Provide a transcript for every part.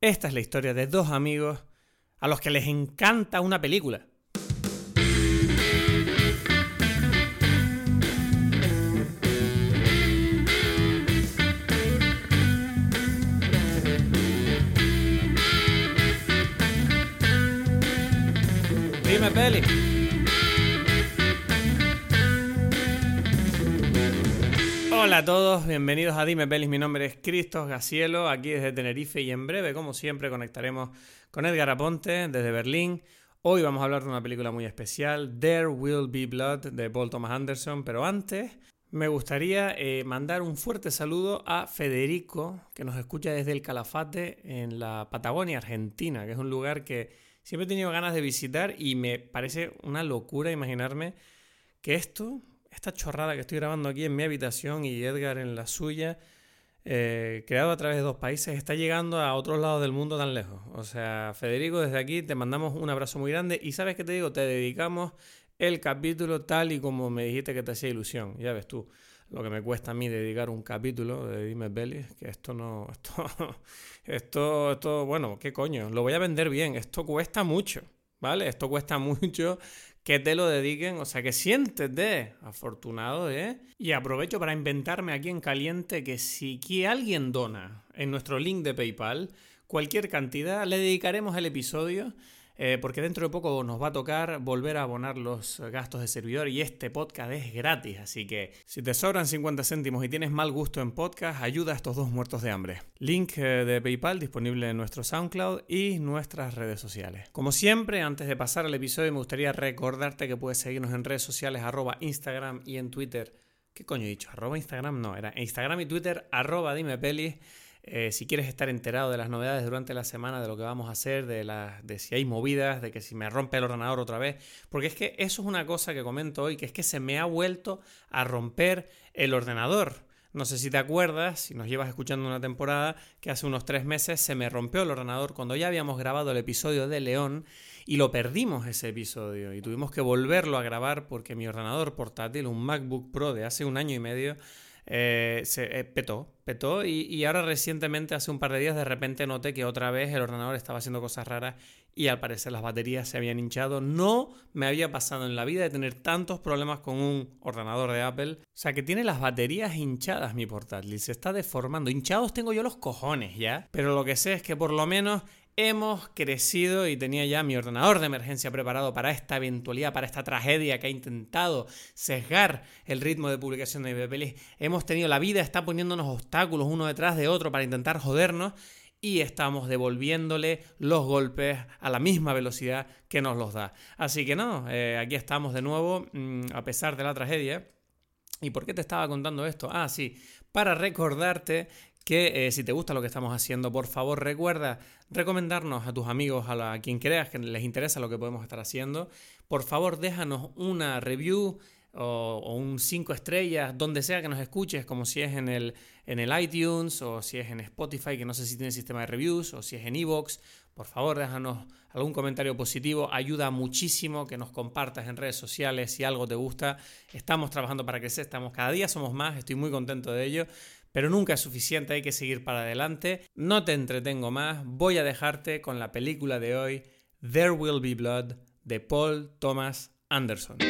Esta es la historia de dos amigos a los que les encanta una película. Dime, Peli. Hola a todos, bienvenidos a Dime Pelis. Mi nombre es Cristos Gacielo, aquí desde Tenerife y en breve, como siempre, conectaremos con Edgar Aponte desde Berlín. Hoy vamos a hablar de una película muy especial, There Will Be Blood, de Paul Thomas Anderson. Pero antes, me gustaría eh, mandar un fuerte saludo a Federico, que nos escucha desde el Calafate en la Patagonia, Argentina, que es un lugar que siempre he tenido ganas de visitar y me parece una locura imaginarme que esto esta chorrada que estoy grabando aquí en mi habitación y Edgar en la suya, eh, creado a través de dos países, está llegando a otros lados del mundo tan lejos. O sea, Federico, desde aquí te mandamos un abrazo muy grande y sabes qué te digo, te dedicamos el capítulo tal y como me dijiste que te hacía ilusión. Ya ves tú lo que me cuesta a mí dedicar un capítulo de Dime Belly, que esto no, esto, esto, esto, bueno, qué coño, lo voy a vender bien, esto cuesta mucho, ¿vale? Esto cuesta mucho que te lo dediquen, o sea, que siéntete afortunado, ¿eh? Y aprovecho para inventarme aquí en caliente que si que alguien dona en nuestro link de PayPal cualquier cantidad, le dedicaremos el episodio eh, porque dentro de poco nos va a tocar volver a abonar los gastos de servidor y este podcast es gratis, así que si te sobran 50 céntimos y tienes mal gusto en podcast, ayuda a estos dos muertos de hambre. Link eh, de PayPal disponible en nuestro SoundCloud y nuestras redes sociales. Como siempre, antes de pasar al episodio, me gustaría recordarte que puedes seguirnos en redes sociales, arroba Instagram y en Twitter. ¿Qué coño he dicho? ¿Arroba Instagram? No, era Instagram y Twitter, arroba dime pelis. Eh, si quieres estar enterado de las novedades durante la semana, de lo que vamos a hacer, de, de si hay movidas, de que si me rompe el ordenador otra vez, porque es que eso es una cosa que comento hoy, que es que se me ha vuelto a romper el ordenador. No sé si te acuerdas, si nos llevas escuchando una temporada, que hace unos tres meses se me rompió el ordenador cuando ya habíamos grabado el episodio de León y lo perdimos ese episodio y tuvimos que volverlo a grabar porque mi ordenador portátil, un MacBook Pro de hace un año y medio, eh, se eh, petó, petó y, ahora recientemente, hace un par de días, de repente noté que otra vez el ordenador estaba haciendo cosas raras y al parecer las baterías se habían hinchado. No me había pasado en la vida de tener tantos problemas con un ordenador de Apple. O sea que tiene las baterías hinchadas mi portátil, se está deformando. Hinchados tengo yo los cojones ya, pero lo que sé es que por lo menos hemos crecido y tenía ya mi ordenador de emergencia preparado para esta eventualidad, para esta tragedia que ha intentado sesgar el ritmo de publicación de pelis. Hemos tenido, la vida está poniéndonos obstáculos uno detrás de otro para intentar jodernos y estamos devolviéndole los golpes a la misma velocidad que nos los da. Así que no, eh, aquí estamos de nuevo, mm, a pesar de la tragedia. ¿Y por qué te estaba contando esto? Ah, sí, para recordarte que eh, si te gusta lo que estamos haciendo, por favor recuerda recomendarnos a tus amigos, a, quien creas que les interesa lo que podemos estar haciendo. Por favor déjanos una review o, un 5 estrellas, donde sea que nos escuches, como si es en el, en el iTunes o si es en Spotify, que no sé si tiene sistema de reviews, o si es en Evox. Por favor, déjanos algún comentario positivo. Ayuda muchísimo que nos compartas en redes sociales si algo te gusta. Estamos trabajando para crecer, estamos cada día somos más, estoy muy contento de ello pero nunca es suficiente, hay que seguir para adelante. No te entretengo más, voy a dejarte con la película de hoy, There Will Be Blood, de Paul Thomas Anderson. Qué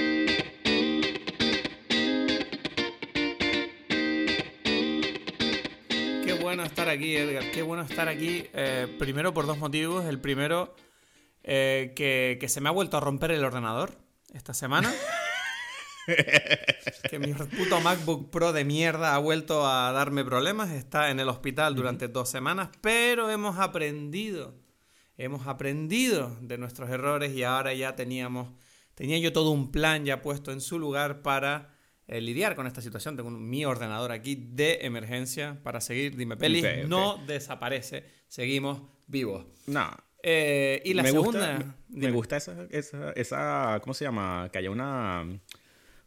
bueno estar aquí, Edgar, qué bueno estar aquí, eh, primero por dos motivos. El primero, eh, que, que se me ha vuelto a romper el ordenador esta semana. que mi puto MacBook Pro de mierda ha vuelto a darme problemas. Está en el hospital durante dos semanas, pero hemos aprendido. Hemos aprendido de nuestros errores y ahora ya teníamos. Tenía yo todo un plan ya puesto en su lugar para eh, lidiar con esta situación. Tengo mi ordenador aquí de emergencia para seguir. Dime, Peli, no desaparece. Seguimos vivos. No. Eh, y la segunda. me gusta esa, esa, esa. ¿Cómo se llama? Que haya una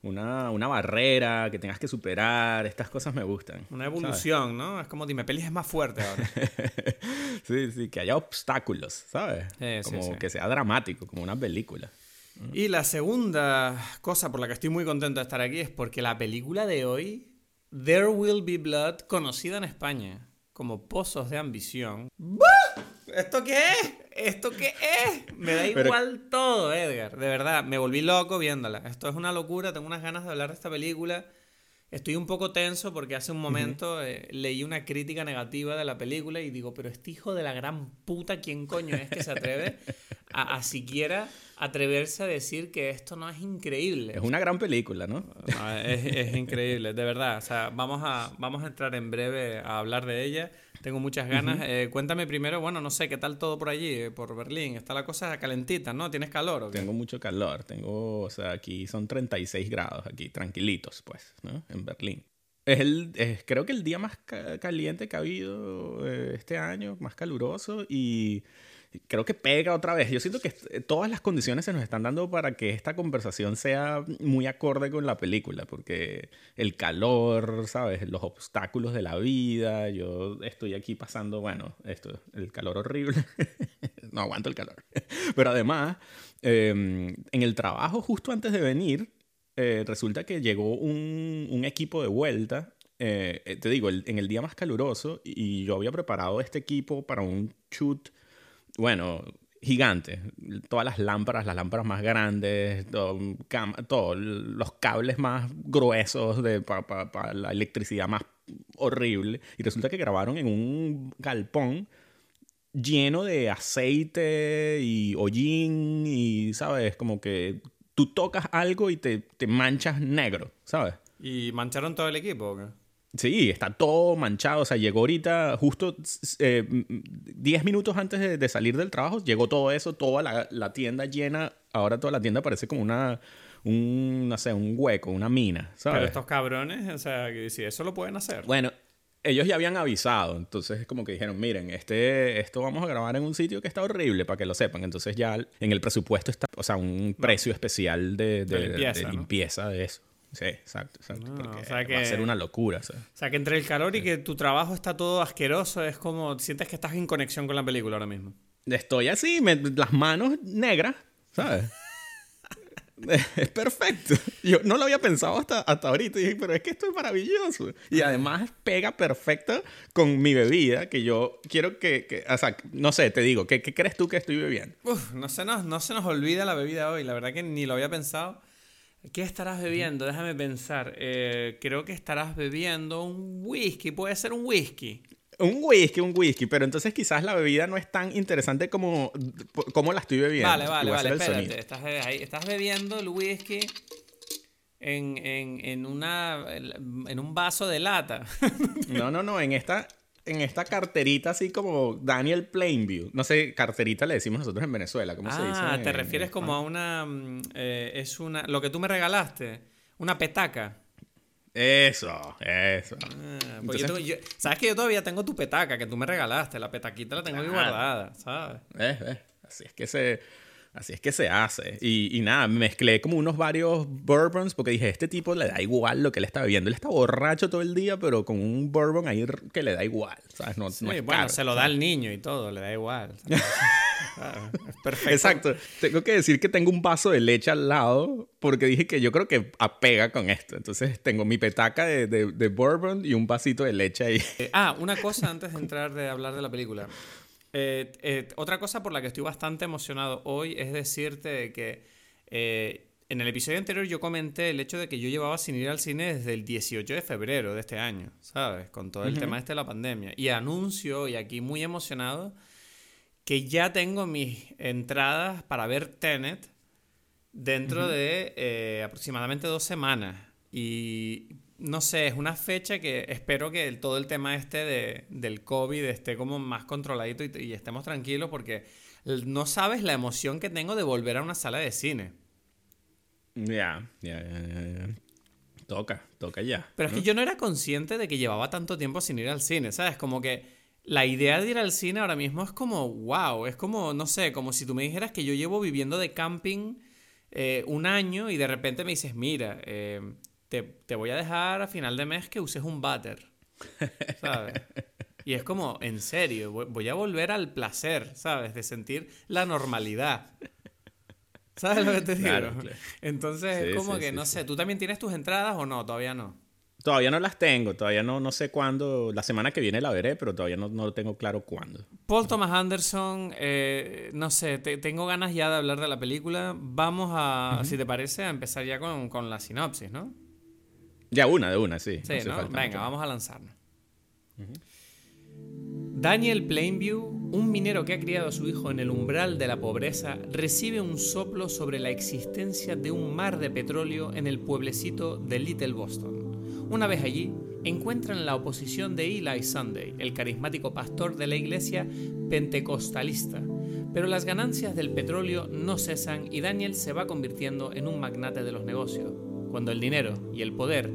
una, barrera que tengas que superar. Estas cosas me gustan. Una evolución, ¿no? Es como dime, pelis es más fuerte ahora. sí, sí, que haya obstáculos, ¿sabes? como que sea dramático, como una película. Y la segunda cosa por la que estoy muy contento de estar aquí es porque la película de hoy, There Will Be Blood, conocida en España como Pozos de Ambición. ¿Esto qué es? ¿Esto qué es? Me da igual todo, Edgar. De verdad, me volví loco viéndola. Esto es una locura, tengo unas ganas de hablar de esta película. Estoy un poco tenso porque hace un momento eh, leí una crítica negativa de la película y digo, pero este hijo de la gran puta, ¿quién coño es que se atreve a, siquiera atreverse a decir que esto no es increíble? Es una gran película, ¿no? es, increíble, de verdad. O sea, vamos a, vamos a entrar en breve a hablar de ella. Tengo muchas ganas. Eh, cuéntame primero, bueno, no sé, ¿qué tal todo por allí, eh, por Berlín? Está la cosa calentita, ¿no? ¿Tienes calor? ¿o Tengo mucho calor. Tengo, o sea, aquí son 36 grados, aquí tranquilitos, pues, ¿no? En Berlín. Es el, creo que el día más caliente que ha habido eh, este año, más caluroso y creo que pega otra vez. Yo siento que todas las condiciones se nos están dando para que esta conversación sea muy acorde con la película, porque el calor, ¿sabes? Los obstáculos de la vida, yo estoy aquí pasando, bueno, esto, el calor horrible, no aguanto el calor. Pero además, em, en el trabajo, justo antes de venir, eh, resulta que llegó un, un equipo de vuelta eh, te digo, en el día más caluroso, y yo había preparado este equipo para un shoot bueno, gigante. Todas las lámparas, las lámparas más grandes, todos los cables más gruesos de, para la electricidad más horrible. Y resulta que grabaron en un galpón lleno de aceite y hollín y, ¿sabes? Como que tú tocas algo y te, te manchas negro, ¿sabes? ¿Y mancharon todo el equipo? Sí, está todo manchado. O sea, llegó ahorita, justo 10 eh, minutos antes de, salir del trabajo, llegó todo eso, toda la, tienda llena. Ahora toda la tienda parece como una, un, no sé, un hueco, una mina, ¿sabes? Pero estos cabrones, o sea, si eso lo pueden hacer. Bueno, ellos ya habían avisado, entonces es como que dijeron, miren, este, esto vamos a grabar en un sitio que está horrible, para que lo sepan. Entonces ya en el presupuesto está, o sea, un precio especial de, limpieza de eso. Sí, exacto, exacto. o sea que, va a ser una locura. O sea, que entre el calor y que tu trabajo está todo asqueroso, es como sientes que estás en conexión con la película ahora mismo. Estoy así, las manos negras, ¿sabes? es perfecto. Yo no lo había pensado hasta, hasta ahorita. Y dije, pero es que esto es maravilloso. Y además pega perfecto con mi bebida, que yo quiero que, o sea, no sé, te digo, ¿qué, ¿qué, crees tú que estoy bebiendo? Uf, no se, nos, no se nos olvida la bebida hoy. La verdad que ni lo había pensado. ¿Qué estarás bebiendo? Déjame pensar. Eh, creo que estarás bebiendo un whisky. Puede ser un whisky. Un whisky, un whisky, pero entonces quizás la bebida no es tan interesante como, como la estoy bebiendo. Vale, vale, vale, espérate. Estás, estás, bebiendo el whisky en, en, en, una, en un vaso de lata. No, no, no, en esta, en esta carterita así como Daniel Plainview. No sé, carterita le decimos nosotros en Venezuela, ¿cómo se dice? Ah, te refieres como a una... Mm, eh, es una... Lo que tú me regalaste, una petaca. Eso, eso. Ah, pues Sabes que yo todavía tengo tu petaca que tú me regalaste. La petaquita la tengo ahí guardada, ¿sabes? Eh, Así es que se Así es que se hace. Y, y, nada, mezclé como unos varios bourbons porque dije, este tipo le da igual lo que él está bebiendo. Él está borracho todo el día, pero con un bourbon ahí que le da igual. ¿sabes? No, bueno, se lo da al niño y todo, le da igual. es perfecto. Exacto. Tengo que decir que tengo un vaso de leche al lado porque dije que yo creo que apega con esto. Entonces tengo mi petaca de, de, bourbon y un vasito de leche ahí. Eh, ah, una cosa antes de entrar de hablar de la película. Eh, eh, otra cosa por la que estoy bastante emocionado hoy es decirte que eh, en el episodio anterior yo comenté el hecho de que yo llevaba sin ir al cine desde el 18 de febrero de este año, ¿sabes? Con todo el tema este de la pandemia. Y anuncio, y aquí muy emocionado, que ya tengo mis entradas para ver Tenet dentro de aproximadamente dos semanas. Y no sé, es una fecha que espero que todo el tema este de, del COVID esté como más controladito y, estemos tranquilos porque no sabes la emoción que tengo de volver a una sala de cine. Ya, ya, ya, Toca, toca ya. Pero es que yo no era consciente de que llevaba tanto tiempo sin ir al cine, ¿sabes? Como que la idea de ir al cine ahora mismo es como, wow, es como, no sé, como si tú me dijeras que yo llevo viviendo de camping eh, un año y de repente me dices, mira, eh, te, voy a dejar a final de mes que uses un butter. ¿Sabes? Y es como, en serio, voy a volver al placer, ¿sabes? De sentir la normalidad. ¿Sabes lo que te digo? Entonces es como que, no sé, ¿tú también tienes tus entradas o no? Todavía no. Todavía no las tengo, todavía no, no sé cuándo. La semana que viene la veré, pero todavía no, no tengo claro cuándo. Paul Thomas Anderson, eh, no sé, tengo ganas ya de hablar de la película. Vamos a, si te parece, a empezar ya con, con, la sinopsis, ¿no? Ya una, de una, sí. Sí, Venga, vamos a lanzarnos. Daniel Plainview, un minero que ha criado a su hijo en el umbral de la pobreza, recibe un soplo sobre la existencia de un mar de petróleo en el pueblecito de Little Boston. Una vez allí, encuentran la oposición de Eli Sunday, el carismático pastor de la iglesia pentecostalista. Pero las ganancias del petróleo no cesan y Daniel se va convirtiendo en un magnate de los negocios. Cuando el dinero y el poder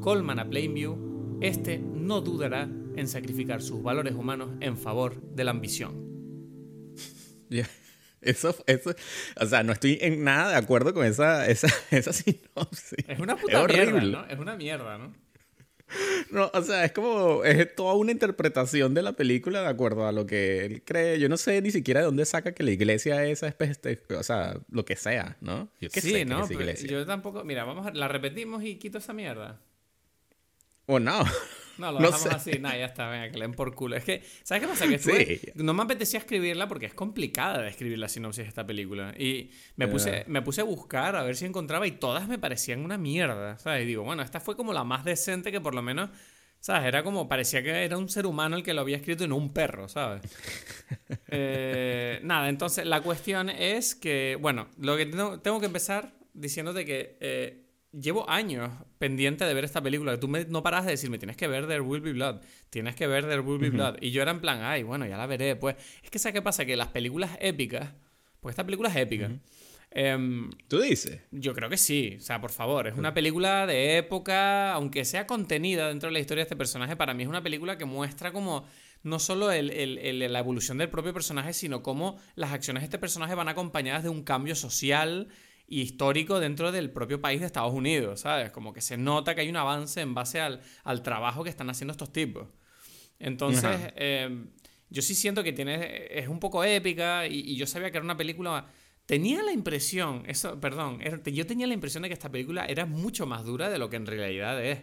colman a Plainview, este no dudará en sacrificar sus valores humanos en favor de la ambición. Eso, eso, o sea, no estoy en nada de acuerdo con esa, esa, esa sinopsis. Es una puta mierda, ¿no? Es una mierda, ¿no? No, o sea, es como, es toda una interpretación de la película de acuerdo a lo que él cree. Yo no sé ni siquiera de dónde saca que la iglesia es esa especie, o sea, lo que sea, ¿no? Yo qué sí, ¿no? yo tampoco, mira, vamos a, la repetimos y quito esa mierda. O no. No, lo dejamos así, nada, ya está, venga, que leen por culo. Es que, ¿sabes qué pasa? Que sí. no me apetecía escribirla porque es complicada de escribir la sinopsis de esta película. Y me puse, me puse a buscar a ver si encontraba y todas me parecían una mierda, ¿sabes? Y digo, bueno, esta fue como la más decente que por lo menos, ¿sabes? Era como, parecía que era un ser humano el que lo había escrito y no un perro, ¿sabes? Eh, nada, entonces la cuestión es que, bueno, lo que tengo, tengo que empezar diciéndote que... Eh, llevo años pendiente de ver esta película. Tú me, no paras de decirme, tienes que ver There Will Be Blood, tienes que ver There Will Be Blood. Y yo era en plan, ay, bueno, ya la veré. Pues es que, ¿sabes qué pasa? Que las películas épicas, pues esta película es épica. Em, ¿Tú dices? Yo creo que sí. O sea, por favor, es una película de época, aunque sea contenida dentro de la historia de este personaje, para mí es una película que muestra como no solo la evolución del propio personaje, sino cómo las acciones de este personaje van acompañadas de un cambio social y histórico dentro del propio país de Estados Unidos, ¿sabes? Como que se nota que hay un avance en base al, trabajo que están haciendo estos tipos. Entonces, em, yo sí siento que tiene, es un poco épica y, yo sabía que era una película... Tenía la impresión, eso, perdón, yo tenía la impresión de que esta película era mucho más dura de lo que en realidad es.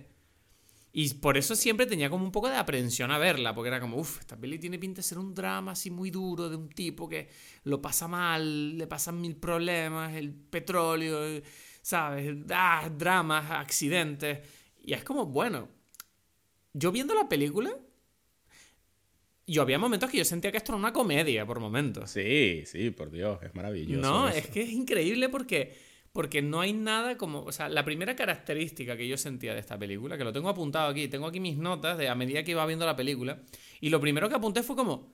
Y por eso siempre tenía como un poco de aprensión a verla, porque era como, uff, esta peli tiene pinta de ser un drama así muy duro de un tipo que lo pasa mal, le pasan mil problemas, el petróleo, ¿sabes? Ah, dramas, accidentes. Y es como, bueno, yo viendo la película, yo había momentos que yo sentía que esto era una comedia por momentos. Sí, sí, por Dios, es maravilloso. No, es que es increíble porque porque no hay nada como, o sea, la primera característica que yo sentía de esta película, que lo tengo apuntado aquí, tengo aquí mis notas de a medida que iba viendo la película, y lo primero que apunté fue como,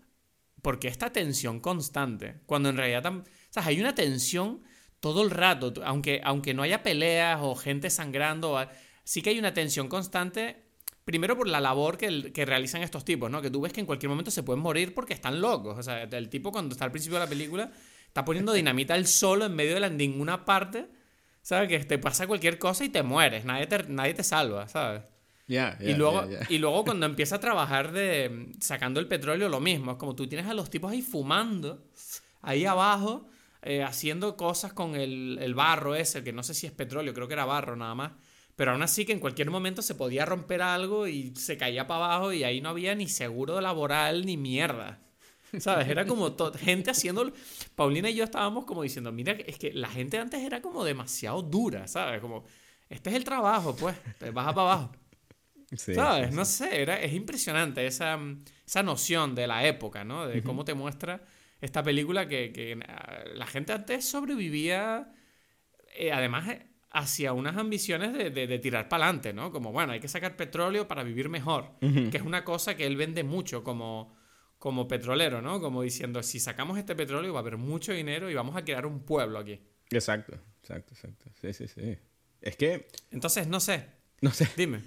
¿por qué esta tensión constante? Cuando en realidad, o sea, hay una tensión todo el rato, aunque, aunque no haya peleas o gente sangrando, sí que hay una tensión constante, primero por la labor que, que realizan estos tipos, ¿no? Que tú ves que en cualquier momento se pueden morir porque están locos, o sea, el tipo cuando está al principio de la película Está poniendo dinamita él solo en medio de la, ninguna parte. ¿Sabes? Que te pasa cualquier cosa y te mueres. Nadie te, nadie te salva, ¿sabes? y, luego, y luego cuando empieza a trabajar de sacando el petróleo, lo mismo. Es como tú tienes a los tipos ahí fumando, ahí abajo, eh, haciendo cosas con el, el, barro ese, que no sé si es petróleo, creo que era barro nada más. Pero aún así que en cualquier momento se podía romper algo y se caía para abajo y ahí no había ni seguro laboral ni mierda. ¿Sabes? Era como gente haciendo... Paulina y yo estábamos como diciendo, mira, es que la gente antes era como demasiado dura, ¿sabes? Como, este es el trabajo, pues, te baja para abajo. ¿Sabes? No sé, era, es impresionante esa, esa noción de la época, ¿no? De cómo te muestra esta película que, que la gente antes sobrevivía, eh, además, eh, hacia unas ambiciones de, de, tirar para adelante, ¿no? Como, bueno, hay que sacar petróleo para vivir mejor, que es una cosa que él vende mucho como como petrolero, ¿no? Como diciendo, si sacamos este petróleo va a haber mucho dinero y vamos a crear un pueblo aquí. Exacto, exacto, exacto. Sí, sí, sí. Es que... Entonces, no sé. No sé. Dime.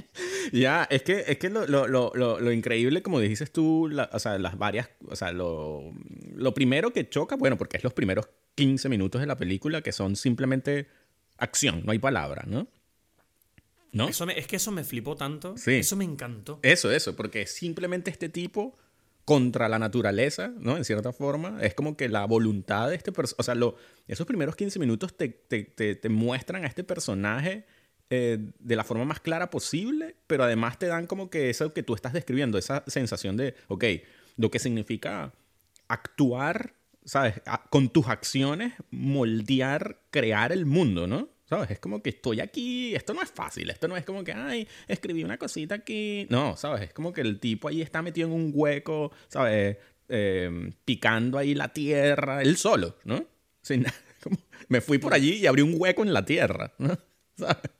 ya, es que, es que lo, lo, lo, lo increíble, como dices tú, o sea, las varias... O sea, lo, primero que choca, bueno, porque es los primeros 15 minutos de la película que son simplemente acción, no hay palabra, ¿no? ¿No? Eso es que eso me flipó tanto. Sí. Eso me encantó. Eso, eso, porque simplemente este tipo contra la naturaleza, ¿no? En cierta forma. Es como que la voluntad de este personaje, o sea, esos primeros 15 minutos te, te, te, muestran a este personaje eh, de la forma más clara posible, pero además te dan como que eso que tú estás describiendo, esa sensación de, ok, lo que significa actuar, ¿sabes? con tus acciones, moldear, crear el mundo, ¿no? ¿Sabes? Es como que estoy aquí, esto no es fácil, esto no es como que, ay, escribí una cosita aquí. No, ¿sabes? Es como que el tipo ahí está metido en un hueco, ¿sabes? Eh, picando ahí la tierra, él solo, ¿no? Sin, me fui por allí y abrí un hueco en la tierra, ¿no? ¿Sabes?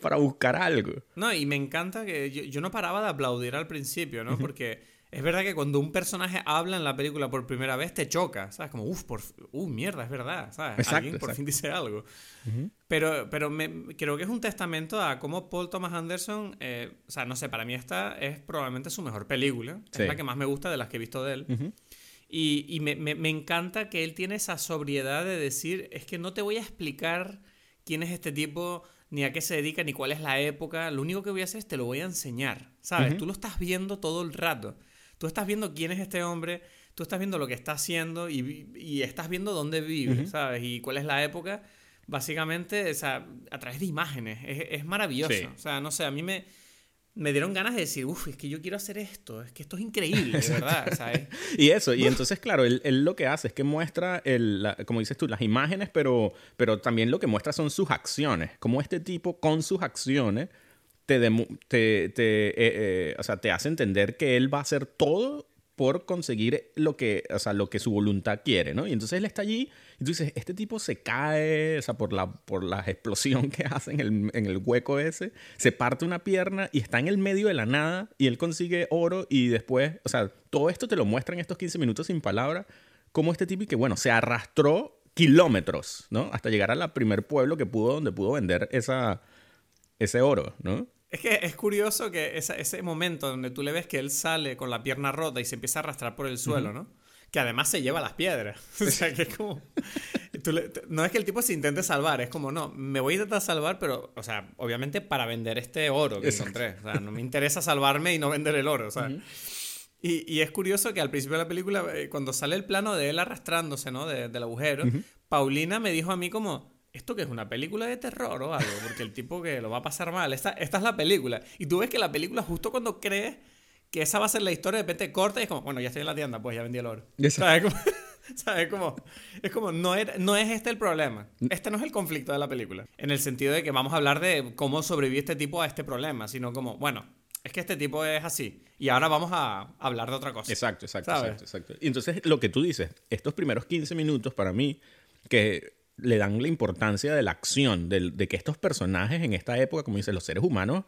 Para buscar algo. No, y me encanta que yo, no paraba de aplaudir al principio, ¿no? Porque es verdad que cuando un personaje habla en la película por primera vez te choca, ¿sabes? Como, uff, por, uh, mierda, es verdad, ¿sabes? Alguien por fin dice algo. Pero, pero me, creo que es un testamento a cómo Paul Thomas Anderson, eh, o sea, no sé, para mí esta es probablemente su mejor película. Es la que más me gusta de las que he visto de él. Y, y me, me, me, encanta que él tiene esa sobriedad de decir, es que no te voy a explicar quién es este tipo, ni a qué se dedica, ni cuál es la época. Lo único que voy a hacer es te lo voy a enseñar, ¿sabes? Tú lo estás viendo todo el rato. Tú estás viendo quién es este hombre, tú estás viendo lo que está haciendo y, y estás viendo dónde vive, ¿sabes? Y cuál es la época. Básicamente, o sea, a través de imágenes. Es, es maravilloso. O sea, no sé, a mí me me dieron ganas de decir, uff, es que yo quiero hacer esto, es que esto es increíble, de verdad, ¿sabes? y eso, y entonces, claro, él, lo que hace es que muestra, el, como dices tú, las imágenes, pero, pero también lo que muestra son sus acciones, como este tipo con sus acciones te, te, te, eh, eh, o sea, te hace entender que él va a hacer todo por conseguir lo que, o sea, lo que su voluntad quiere, ¿no? Y entonces él está allí y tú dices, este tipo se cae, o sea, por la, por la explosión que hace en el, en el hueco ese, se parte una pierna y está en el medio de la nada y él consigue oro y después, o sea, todo esto te lo muestra en estos 15 minutos sin palabras, como este tipo y que, bueno, se arrastró kilómetros, ¿no? Hasta llegar al primer pueblo que pudo, donde pudo vender esa, ese oro, ¿no? Es que es curioso que ese momento donde tú le ves que él sale con la pierna rota y se empieza a arrastrar por el suelo, ¿no? Que además se lleva las piedras. o sea, que es como... no es que el tipo se intente salvar, es como, no, me voy a intentar salvar, pero, o sea, obviamente para vender este oro que encontré. O sea, no me interesa salvarme y no vender el oro, o sea. y, y, es curioso que al principio de la película, eh, cuando sale el plano de él arrastrándose, ¿no? del agujero, Paulina me dijo a mí como ¿esto que es una película de terror o algo? Porque el tipo que lo va a pasar mal, esta, esta es la película. Y tú ves que la película, justo cuando crees que esa va a ser la historia, de repente corta y es como, bueno, ya estoy en la tienda, pues ya vendí el oro. ¿Sabes? Como, ¿Sabes? Como, es como, no, no es este el problema. Este no es el conflicto de la película. En el sentido de que vamos a hablar de cómo sobrevive este tipo a este problema, sino como, bueno, es que este tipo es así. Y ahora vamos a hablar de otra cosa. Exacto, exacto, exacto, exacto. Y entonces lo que tú dices, estos primeros 15 minutos para mí, que le dan la importancia de la acción, de, que estos personajes en esta época, como dicen los seres humanos,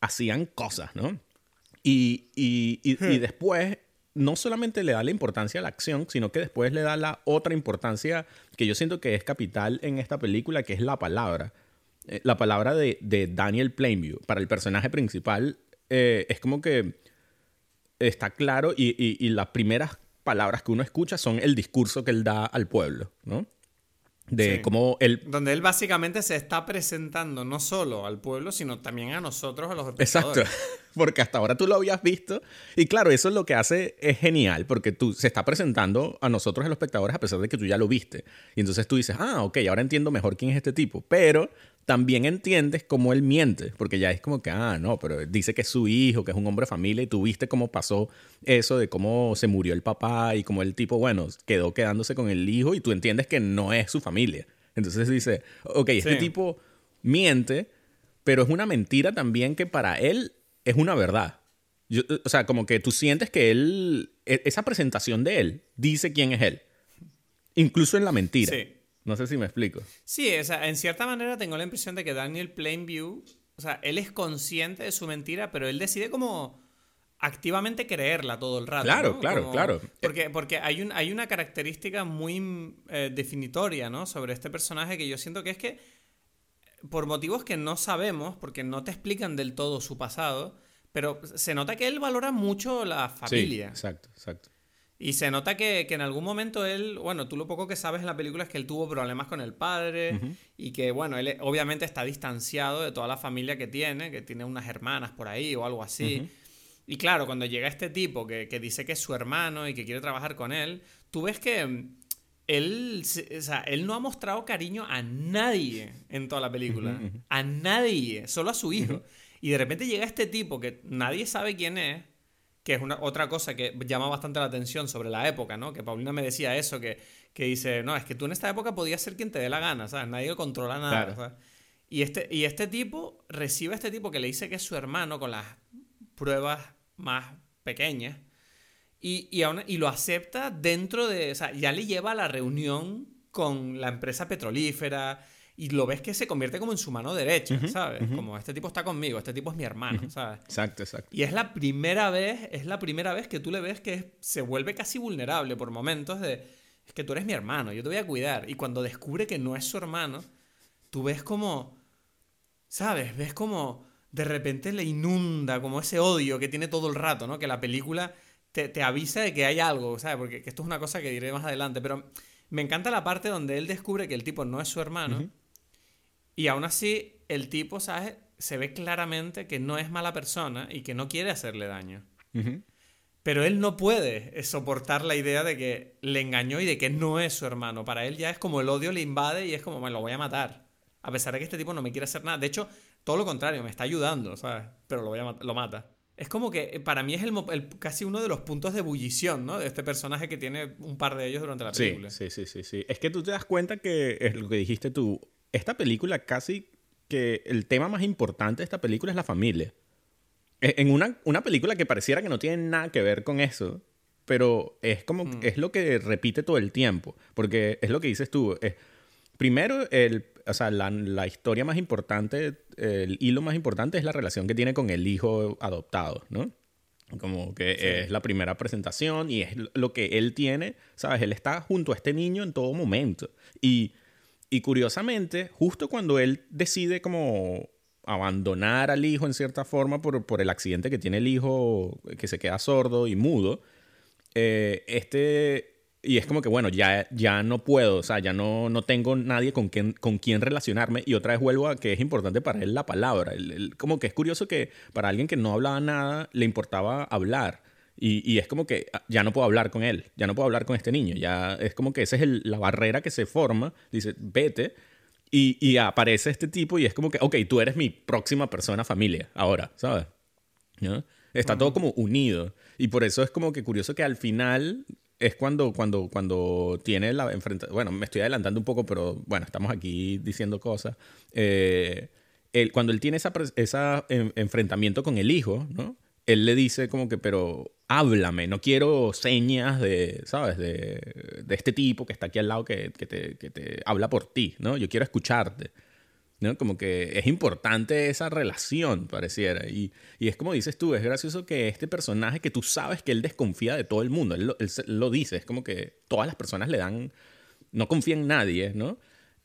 hacían cosas, ¿no? Y, y, y, hmm. después no solamente le da la importancia a la acción, sino que después le da la otra importancia que yo siento que es capital en esta película, que es la palabra. Eh, la palabra de, Daniel Plainview para el personaje principal eh, es como que está claro y, y las primeras palabras que uno escucha son el discurso que él da al pueblo, ¿no? De cómo él... Donde él básicamente se está presentando no solo al pueblo, sino también a nosotros, a los espectadores. Exacto. Porque hasta ahora tú lo habías visto. Y claro, eso es lo que hace es genial, porque tú se está presentando a nosotros, a los espectadores, a pesar de que tú ya lo viste. Y entonces tú dices, ah, ok, ahora entiendo mejor quién es este tipo. Pero también entiendes cómo él miente, porque ya es como que, ah, no, pero dice que es su hijo, que es un hombre de familia, y tú viste cómo pasó eso de cómo se murió el papá y cómo el tipo, bueno, quedó quedándose con el hijo y tú entiendes que no es su familia. Entonces dice, ok, este tipo miente, pero es una mentira también que para él es una verdad. o sea, como que tú sientes que él, e, esa presentación de él dice quién es él, incluso en la mentira. Sí. No sé si me explico. Sí, o sea, en cierta manera tengo la impresión de que Daniel Plainview, o sea, él es consciente de su mentira, pero él decide como activamente creerla todo el rato. Claro, claro, claro. Porque, porque hay, un, hay una característica muy eh, definitoria, ¿no? Sobre este personaje que yo siento que es que, por motivos que no sabemos, porque no te explican del todo su pasado, pero se nota que él valora mucho la familia. Sí, exacto, exacto. Y se nota que, en algún momento él, bueno, tú lo poco que sabes en la película es que él tuvo problemas con el padre y que, bueno, él obviamente está distanciado de toda la familia que tiene, que tiene unas hermanas por ahí o algo así. Y claro, cuando llega este tipo que, dice que es su hermano y que quiere trabajar con él, tú ves que él, o sea, él no ha mostrado cariño a nadie en toda la película. A nadie, solo a su hijo. Y de repente llega este tipo que nadie sabe quién es, que es una, otra cosa que llama bastante la atención sobre la época, ¿no? Que Paulina me decía eso, que, que dice, no, es que tú en esta época podías ser quien te dé la gana, ¿sabes? Nadie controla nada, Y este, y este tipo recibe a este tipo que le dice que es su hermano con las pruebas más pequeñas y, y, lo acepta dentro de. O sea, ya le lleva a la reunión con la empresa petrolífera. Y lo ves que se convierte como en su mano derecha, ¿sabes? Como este tipo está conmigo, este tipo es mi hermano, ¿sabes? Exacto, exacto. Y es la primera vez, es la primera vez que tú le ves que se vuelve casi vulnerable por momentos de, es que tú eres mi hermano, yo te voy a cuidar. Y cuando descubre que no es su hermano, tú ves como, ¿sabes? Ves como de repente le inunda como ese odio que tiene todo el rato, ¿no? Que la película te, avisa de que hay algo, ¿sabes? Porque esto es una cosa que diré más adelante, pero me encanta la parte donde él descubre que el tipo no es su hermano y aún así el tipo, ¿sabes? Se ve claramente que no es mala persona y que no quiere hacerle daño. Pero él no puede soportar la idea de que le engañó y de que no es su hermano. Para él ya es como el odio le invade y es como, me lo voy a matar. A pesar de que este tipo no me quiere hacer nada. De hecho, todo lo contrario, me está ayudando, ¿sabes? Pero lo, voy a lo mata. Es como que eh, para mí es el, casi uno de los puntos de ebullición, ¿no? De este personaje que tiene un par de ellos durante la película. Sí, sí, sí, sí. Es que tú te das cuenta que es lo que dijiste tú. Esta película casi que el tema más importante de esta película es la familia. E, en una, una película que pareciera que no tiene nada que ver con eso, pero es como mm. es lo que repite todo el tiempo, porque es lo que dices tú. Es, primero, el, o sea, la, historia más importante, el hilo más importante es la relación que tiene con el hijo adoptado, ¿no? Como que es la primera presentación y es lo que él tiene, ¿sabes? Él está junto a este niño en todo momento. Y, y curiosamente, justo cuando él decide como abandonar al hijo en cierta forma por, por el accidente que tiene el hijo, que se queda sordo y mudo, eh, este y es como que, bueno, ya, ya no puedo, o sea, ya no, no tengo nadie con quien, con quien relacionarme. Y otra vez vuelvo a que es importante para él la palabra. como que es curioso que para alguien que no hablaba nada, le importaba hablar. Y, y, es como que ah, ya no puedo hablar con él, ya no puedo hablar con este niño. Ya es como que esa es la barrera que se forma. Dice, vete. Y, y, aparece este tipo y es como que, ok, tú eres mi próxima persona familia ahora, ¿sabes? Está todo como unido. Y por eso es como que curioso que al final es cuando, cuando, cuando tiene la enfrentación. Bueno, me estoy adelantando un poco, pero bueno, estamos aquí diciendo cosas. Eh, cuando él tiene ese esa enfrentamiento con el hijo, ¿no? Él le dice como que, pero háblame, no quiero señas de, ¿sabes? De, de este tipo que está aquí al lado que, que, te, que te habla por ti, ¿no? Yo quiero escucharte. ¿no? Como que es importante esa relación, pareciera. Y, y, es como dices tú, es gracioso que este personaje que tú sabes que él desconfía de todo el mundo, él lo, dice, es como que todas las personas le dan, no confía en nadie, ¿no?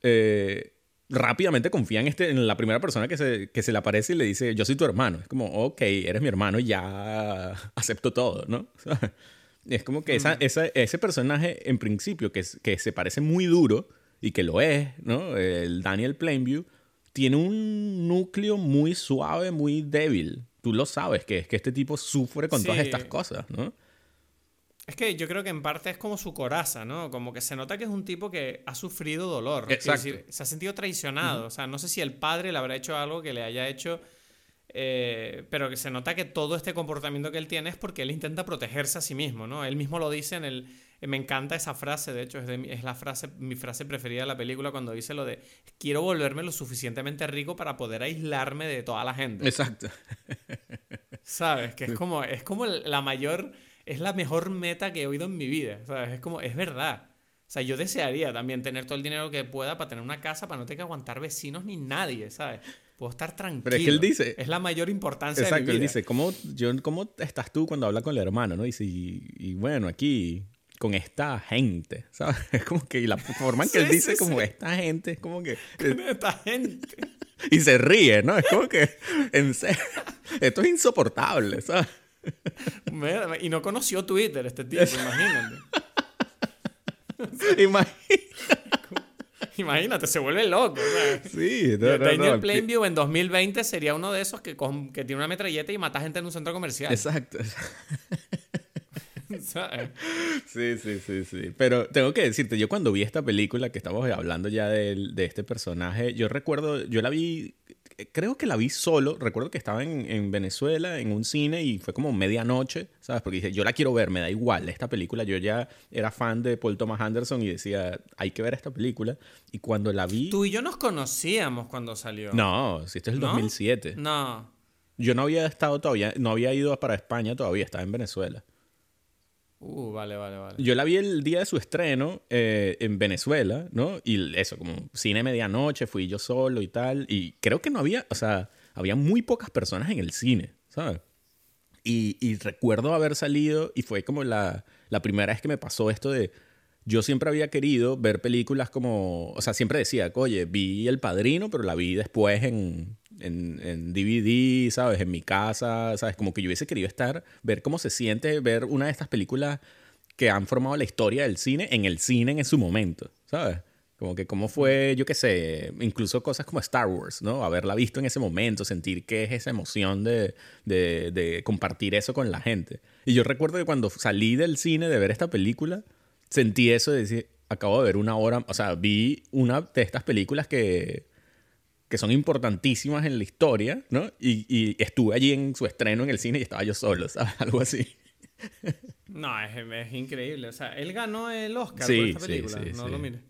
Eh, rápidamente confía en, este, en la primera persona que se, que se le aparece y le dice, yo soy tu hermano. Es como, ok, eres mi hermano y ya acepto todo, ¿no? es como que esa, esa, ese personaje en principio que, que se parece muy duro y que lo es, ¿no? El Daniel Plainview tiene un núcleo muy suave, muy débil. Tú lo sabes, que es que este tipo sufre con todas estas cosas, ¿no? Es que yo creo que en parte es como su coraza, ¿no? Como que se nota que es un tipo que ha sufrido dolor. Exacto. se ha sentido traicionado. O sea, no sé si el padre le habrá hecho algo que le haya hecho eh, pero que se nota que todo este comportamiento que él tiene es porque él intenta protegerse a sí mismo, ¿no? Él mismo lo dice en el... Eh, me encanta esa frase, de hecho, es, es la frase, mi frase preferida de la película cuando dice lo de quiero volverme lo suficientemente rico para poder aislarme de toda la gente. Exacto. ¿Sabes? Que es como, es como la mayor, es la mejor meta que he oído en mi vida, ¿sabes? Es como, es verdad. O sea, yo desearía también tener todo el dinero que pueda para tener una casa, para no tener que aguantar vecinos ni nadie, ¿sabes? Puedo estar tranquilo. Pero es que él dice. Es la mayor importancia exacto, de mi vida. él dice, ¿cómo, yo, ¿cómo estás tú cuando hablas con el hermano? ¿no? Dice, y, bueno, aquí, con esta gente, ¿sabes? Es como que la forma en que él dice, como esta gente, es como que. Con esta gente. Y se ríe, ¿no? Es como que. En serio. Esto es insoportable, ¿sabes? Y no conoció Twitter este tipo, imagínate. Imagínate. Imagínate, se vuelve loco. Sí, no, Daniel Plainview en 2020 sería uno de esos que, que tiene una metralleta y mata gente en un centro comercial. Exacto. ¿Sabes? Sí, sí, sí, sí. Pero tengo que decirte, yo cuando vi esta película que estamos hablando ya de, de este personaje, yo recuerdo, yo la vi, creo que la vi solo, recuerdo que estaba en, en Venezuela, en un cine, y fue como medianoche, ¿sabes? Porque dije, yo la quiero ver, me da igual, esta película, yo ya era fan de Paul Thomas Anderson y decía, hay que ver esta película. Y cuando la vi... Tú y yo nos conocíamos cuando salió. No, si esto es el ¿No? 2007. No. Yo no había estado todavía, no había ido para España todavía, estaba en Venezuela. Uh. Yo la vi el día de su estreno eh, en Venezuela, ¿no? Y eso, como cine medianoche, fui yo solo y tal. Y creo que no había, o sea, había muy pocas personas en el cine, ¿sabes? Y, y recuerdo haber salido y fue como la, la primera vez que me pasó esto de... Yo siempre había querido ver películas como... O sea, siempre decía, oye, vi El Padrino, pero la vi después en, en, en DVD, ¿sabes? En mi casa, ¿sabes? Como que yo hubiese querido estar, ver cómo se siente ver una de estas películas que han formado la historia del cine en el cine en su momento, ¿sabes? Como que cómo fue, yo qué sé, incluso cosas como Star Wars, ¿no? Haberla visto en ese momento, sentir qué es esa emoción de, de, de compartir eso con la gente. Y yo recuerdo que cuando salí del cine de ver esta película, sentí eso de decir, acabo de ver una hora, o sea, vi una de estas películas que, que son importantísimas en la historia, ¿no? Y, y estuve allí en su estreno en el cine y estaba yo solo, ¿sabes? Algo así. No, es, es increíble. O sea, él ganó el Oscar Sí, por esta película. sí, no sí. lo mires.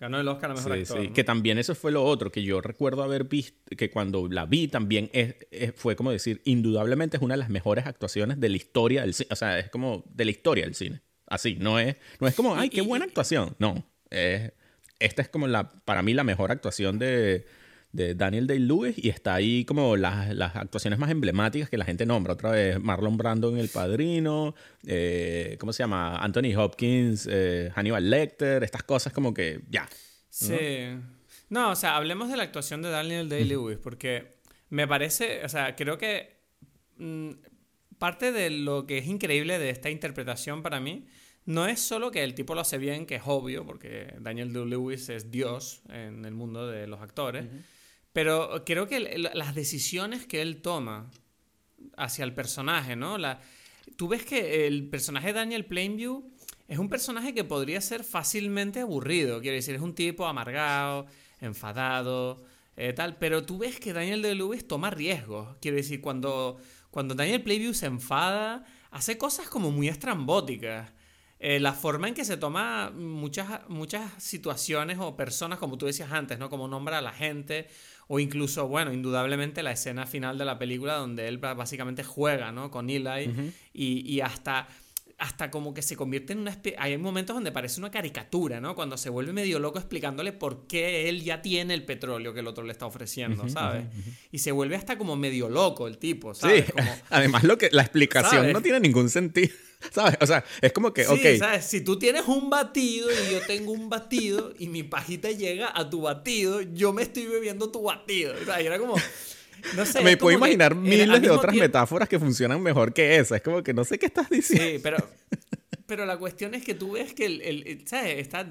Ganó el Oscar a mejor Sí, actor. sí. ¿no? Que también eso fue lo otro, que yo recuerdo haber visto, que cuando la vi también es, es- fue como decir, indudablemente es una de las mejores actuaciones de la historia del cine. O sea, es como de la historia del cine. Así, no es, no es como, ay, qué buena actuación. No, es, esta es como la, para mí la mejor actuación de, de Daniel Day-Lewis y está ahí como las, las actuaciones más emblemáticas que la gente nombra. Otra vez, Marlon Brando en El Padrino, eh, ¿cómo se llama? Anthony Hopkins, eh, Hannibal Lecter, estas cosas como que, ya. Sí. No, o sea, hablemos de la actuación de Daniel Day-Lewis, porque me parece, o sea, creo que mm, parte de lo que es increíble de esta interpretación para mí no es solo que el tipo lo hace bien, que es obvio, porque Daniel Day-Lewis es Dios en el mundo de los actores, pero creo que las decisiones que él toma hacia el personaje, ¿no? La, tú ves que el personaje de Daniel Plainview es un personaje que podría ser fácilmente aburrido. Quiero decir, es un tipo amargado, enfadado, eh, tal. Pero tú ves que Daniel de toma riesgos. Quiero decir, cuando, cuando Daniel Plainview se enfada, hace cosas como muy estrambóticas. Eh, la forma en que se toma muchas, muchas situaciones o personas, como tú decías antes, ¿no? Como nombra a la gente, o incluso, bueno, indudablemente la escena final de la película donde él básicamente juega, ¿no? Con Eli y, y hasta, hasta como que se convierte en una especie... Hay momentos donde parece una caricatura, ¿no? Cuando se vuelve medio loco explicándole por qué él ya tiene el petróleo que el otro le está ofreciendo, ¿sabes? Y se vuelve hasta como medio loco el tipo, ¿sabes? Sí, Como, además lo que la explicación ¿Sabes? no tiene ningún sentido, ¿sabes? O sea, es como que, Sí, ok, ¿sabes? Si tú tienes un batido y yo tengo un batido y mi pajita llega a tu batido, yo me estoy bebiendo tu batido. O sea, y era como. No sé. me puedo imaginar miles de otras tiempo- metáforas que funcionan mejor que esa. Es como que no sé qué estás diciendo. Sí, pero, pero la cuestión es que tú ves que el, el- el- ¿sabes? Está,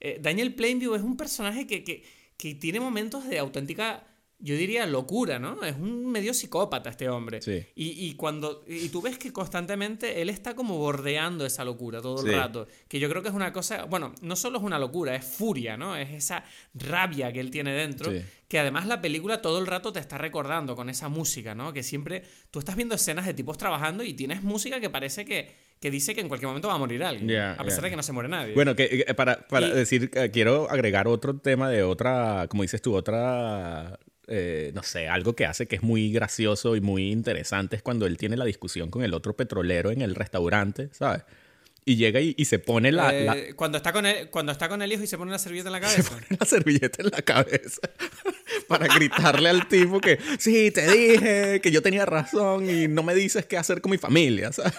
eh, Daniel Plainview es un personaje que, que, que tiene momentos de auténtica, yo diría, locura, ¿no? Es un medio psicópata este hombre. Sí. Y, y cuando y tú ves que constantemente él está como bordeando esa locura todo el Sí. rato. Que yo creo que es una cosa, bueno, no solo es una locura, es furia, ¿no? Es esa rabia que él tiene dentro. Sí. Que además la película todo el rato te está recordando con esa música, ¿no? Que siempre tú estás viendo escenas de tipos trabajando y tienes música que parece que, que dice que en cualquier momento va a morir alguien. A pesar de que no se muere nadie. Bueno, que eh, para, para Y- decir, eh, quiero agregar otro tema de otra, como dices tú, otra, eh, no sé, algo que hace que es muy gracioso y muy interesante es cuando él tiene la discusión con el otro petrolero en el restaurante, ¿sabes? Y llega y, y se pone la, Eh, la- Cuando, está con el, cuando está con el hijo y se pone una servilleta en la se cabeza. pone la servilleta en la cabeza para gritarle al tipo que, sí, te dije que yo tenía razón y no me dices qué hacer con mi familia, ¿sabes?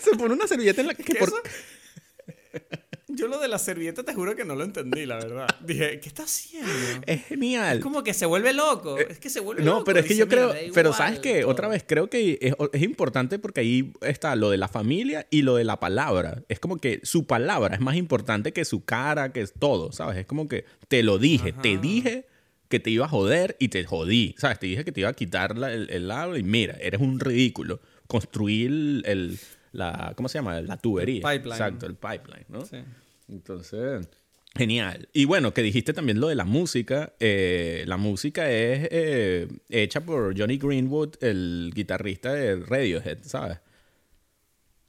Se pone una servilleta en la que... ¿Qué? Yo lo de la servilleta te juro que no lo entendí, la verdad. Dije, ¿qué está haciendo? Es genial. Es como que se vuelve loco. Es que se vuelve No, loco. pero es que Dice, yo "Mira, creo, da pero igual sabes que todo". otra vez creo que es, es importante porque ahí está lo de la familia y lo de la palabra. Es como que su palabra es más importante que su cara, que es todo, ¿sabes? Es como que te lo dije, te Ajá. dije que te iba a joder y te jodí, ¿sabes? Te dije que te iba a quitar la- el, el lado y mira, eres un ridículo. Construí el, el- la, ¿cómo se llama? La tubería. pipeline. Exacto, el pipeline, ¿no? Sí. Entonces, genial. Y bueno, que dijiste también lo de la música. eh, la música es eh, hecha por Johnny Greenwood, el guitarrista de Radiohead, ¿sabes?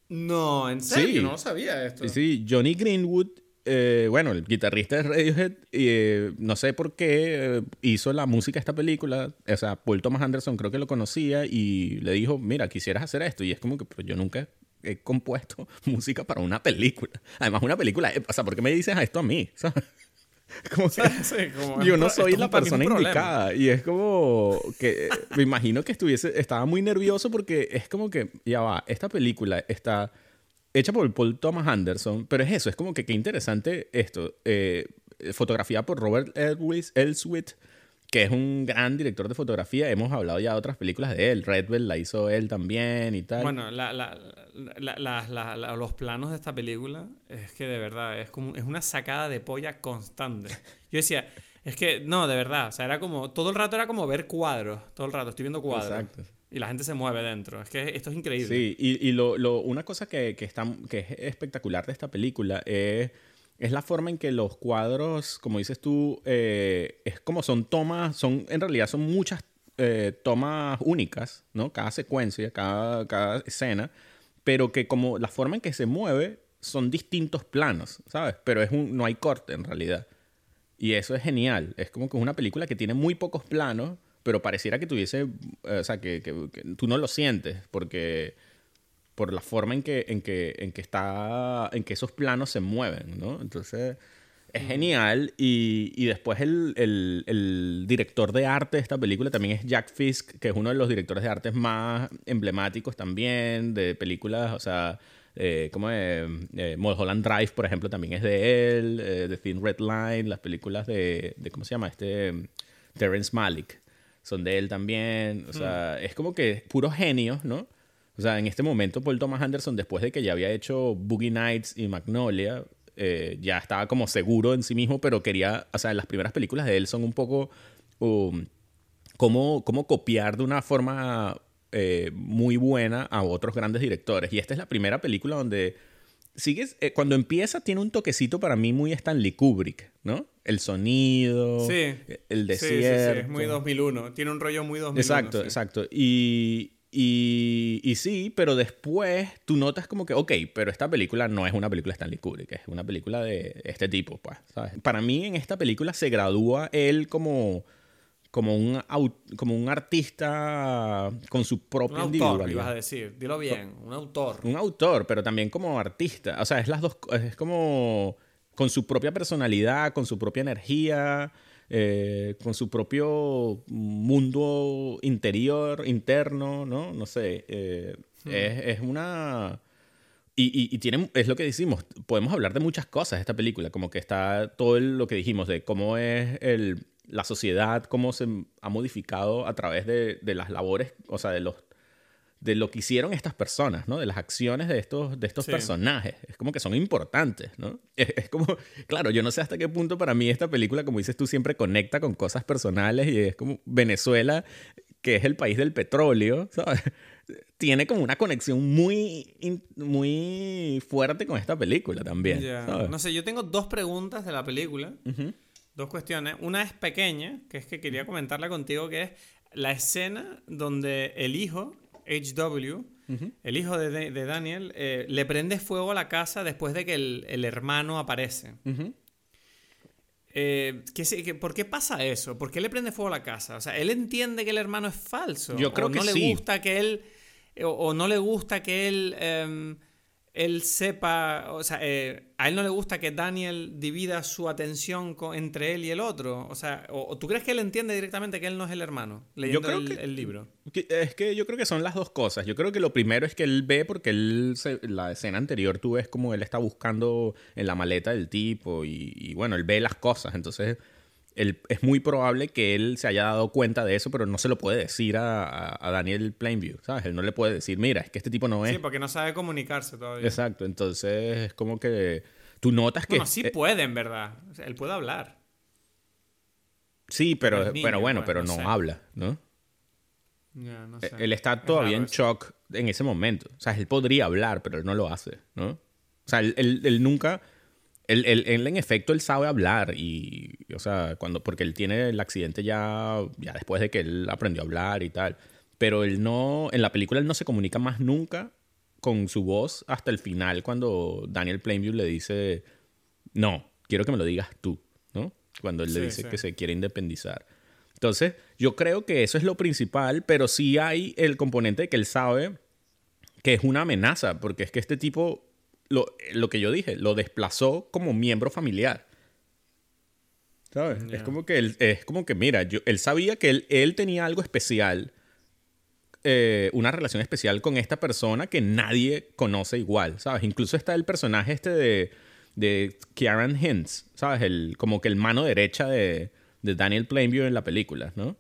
No, en serio, Sí. no sabía esto. Sí, Johnny Greenwood, eh, bueno, el guitarrista de Radiohead, eh, no sé por qué eh, hizo la música de esta película. O sea, Paul Thomas Anderson creo que lo conocía y le dijo, mira, quisieras hacer esto. Y es como que, pero yo nunca he compuesto música para una película. Además, una película, eh, o sea, ¿por qué me dices esto a mí? ¿Sabes? Como que- Sí, como- yo no soy la persona indicada. Y es como que me imagino que estuviese, estaba muy nervioso porque es como que, ya va, esta película está hecha por Paul Thomas Anderson, pero es eso, es como que qué interesante esto. eh, fotografía por Robert Elwis, Elswit, que es un gran director de fotografía. Hemos hablado ya de otras películas de él. Red la hizo él también y tal. Bueno, la- la- la- los planos de esta película es que de verdad es como es una sacada de polla constante. Yo decía, es que no, de verdad, o sea, era como todo el rato era como ver cuadros, todo el rato estoy viendo cuadros Exacto. y la gente se mueve dentro. Es que esto es increíble. Sí, y, y lo, lo- una cosa que, que, está, que es espectacular de esta película es, es la forma en que los cuadros, como dices tú, eh, es como son tomas, son en realidad son muchas eh, tomas únicas, ¿no? Cada secuencia, cada, cada escena, pero que como la forma en que se mueve son distintos planos, ¿sabes? Pero es un, no hay corte en realidad. Y eso es genial. Es como que es una película que tiene muy pocos planos, pero pareciera que tuviese, eh, o sea, que, que- que tú no lo sientes, porque por la forma en que, en que, en que está, en que esos planos se mueven, ¿no? Entonces, es genial. Y, y después el, el- el director de arte de esta película también es Jack Fisk, que es uno de los directores de arte más emblemáticos también, de películas, o sea, eh, como eh, eh, Mulholland Drive, por ejemplo, también es de él, eh, The Thin Red Line, las películas de, de ¿cómo se llama? Este, Terrence Malick, son de él también, o sea, es como que puros genios, ¿no? O sea, en este momento Paul Thomas Anderson, después de que ya había hecho Boogie Nights y Magnolia, eh, ya estaba como seguro en sí mismo, pero quería, o sea, las primeras películas de él son un poco um, cómo, cómo copiar de una forma eh, muy buena a otros grandes directores. Y esta es la primera película donde sigues, eh, cuando empieza tiene un toquecito para mí muy Stanley Kubrick, ¿no? El sonido, Sí. el Sí, sí, sí, desierto. es muy 2001. Tiene un rollo muy 2001. Exacto, sí. exacto. Y, y, y sí, pero después tú notas como que, ok, pero esta película no es una película de Stanley Kubrick, es una película de este tipo, pues, ¿sabes? Para mí en esta película se gradúa él como, como, un, como un artista con su Un propia autor, individualidad. ibas a decir. Dilo bien. Un autor. Un autor, pero también como artista. O sea, es las dos, es como con su propia personalidad, con su propia energía, eh, con su propio mundo interior, interno, ¿no? No sé. eh, es, es una... Y, y, y tiene, es lo que decimos, podemos hablar de muchas cosas esta película, como que está todo lo que dijimos de cómo es el, la sociedad, cómo se ha modificado a través de, de las labores, o sea, de los de lo que hicieron estas personas, ¿no? De las acciones de estos, de estos Sí. personajes. Es como que son importantes, ¿no? Es, es como, claro, yo no sé hasta qué punto para mí esta película, como dices tú, siempre conecta con cosas personales y es como Venezuela, que es el país del petróleo, ¿sabes? Tiene como una conexión muy, muy fuerte con esta película también. No sé, yo tengo dos preguntas de la película. Dos cuestiones. Una es pequeña, que es que quería comentarla contigo, que es la escena donde el hijo, HW, el hijo de, Daniel, eh, le prende fuego a la casa después de que el, el hermano aparece. Eh, ¿qué se- qué- ¿Por qué pasa eso? ¿Por qué le prende fuego a la casa? O sea, él entiende que el hermano es falso. Yo creo o que no le gusta que él. O, o no le gusta que él. em, él sepa. O sea, eh, a él no le gusta que Daniel divida su atención entre él y el otro. O sea, o, tú crees que él entiende directamente que él no es el hermano, leyendo creo el, que- el libro. Que- Es que yo creo que son las dos cosas. Yo creo que lo primero es que él ve, porque él se- la escena anterior tú ves como él está buscando en la maleta del tipo y, y bueno, él ve las cosas. Entonces, él, es muy probable que él se haya dado cuenta de eso, pero no se lo puede decir a, a- a Daniel Plainview, ¿sabes? Él no le puede decir, mira, es que este tipo no es. Sí, porque no sabe comunicarse todavía. Exacto, entonces es como que tú notas que... Bueno, sí eh, puede, en verdad. O sea, él puede hablar. sí, pero, pero es niño, pero bueno, pues, pero no no sé. habla, ¿no? Ya, no Eh, sé. Él está Es todavía en shock en ese momento. O sea, él podría hablar, pero él no lo hace, ¿no? O sea, él, él- él nunca... Él, él- él, en efecto, él sabe hablar y, o sea, cuando, porque él tiene el accidente ya, ya después de que él aprendió a hablar y tal. Pero él no, en la película él no se comunica más nunca con su voz hasta el final cuando Daniel Plainview le dice, no, quiero que me lo digas tú, ¿no? Cuando él le Sí, dice sí. que se quiere independizar. Entonces, yo creo que eso es lo principal, pero sí hay el componente de que él sabe que es una amenaza, porque es que este tipo, lo, lo que yo dije, lo desplazó como miembro familiar. ¿Sabes? Es como que él, es como que, mira, yo, él sabía que él, él tenía algo especial, eh, una relación especial con esta persona que nadie conoce igual, ¿sabes? Incluso está el personaje este de, de Kieran Hintz, ¿sabes? El, como que el mano derecha de, de Daniel Plainview en la película, ¿no?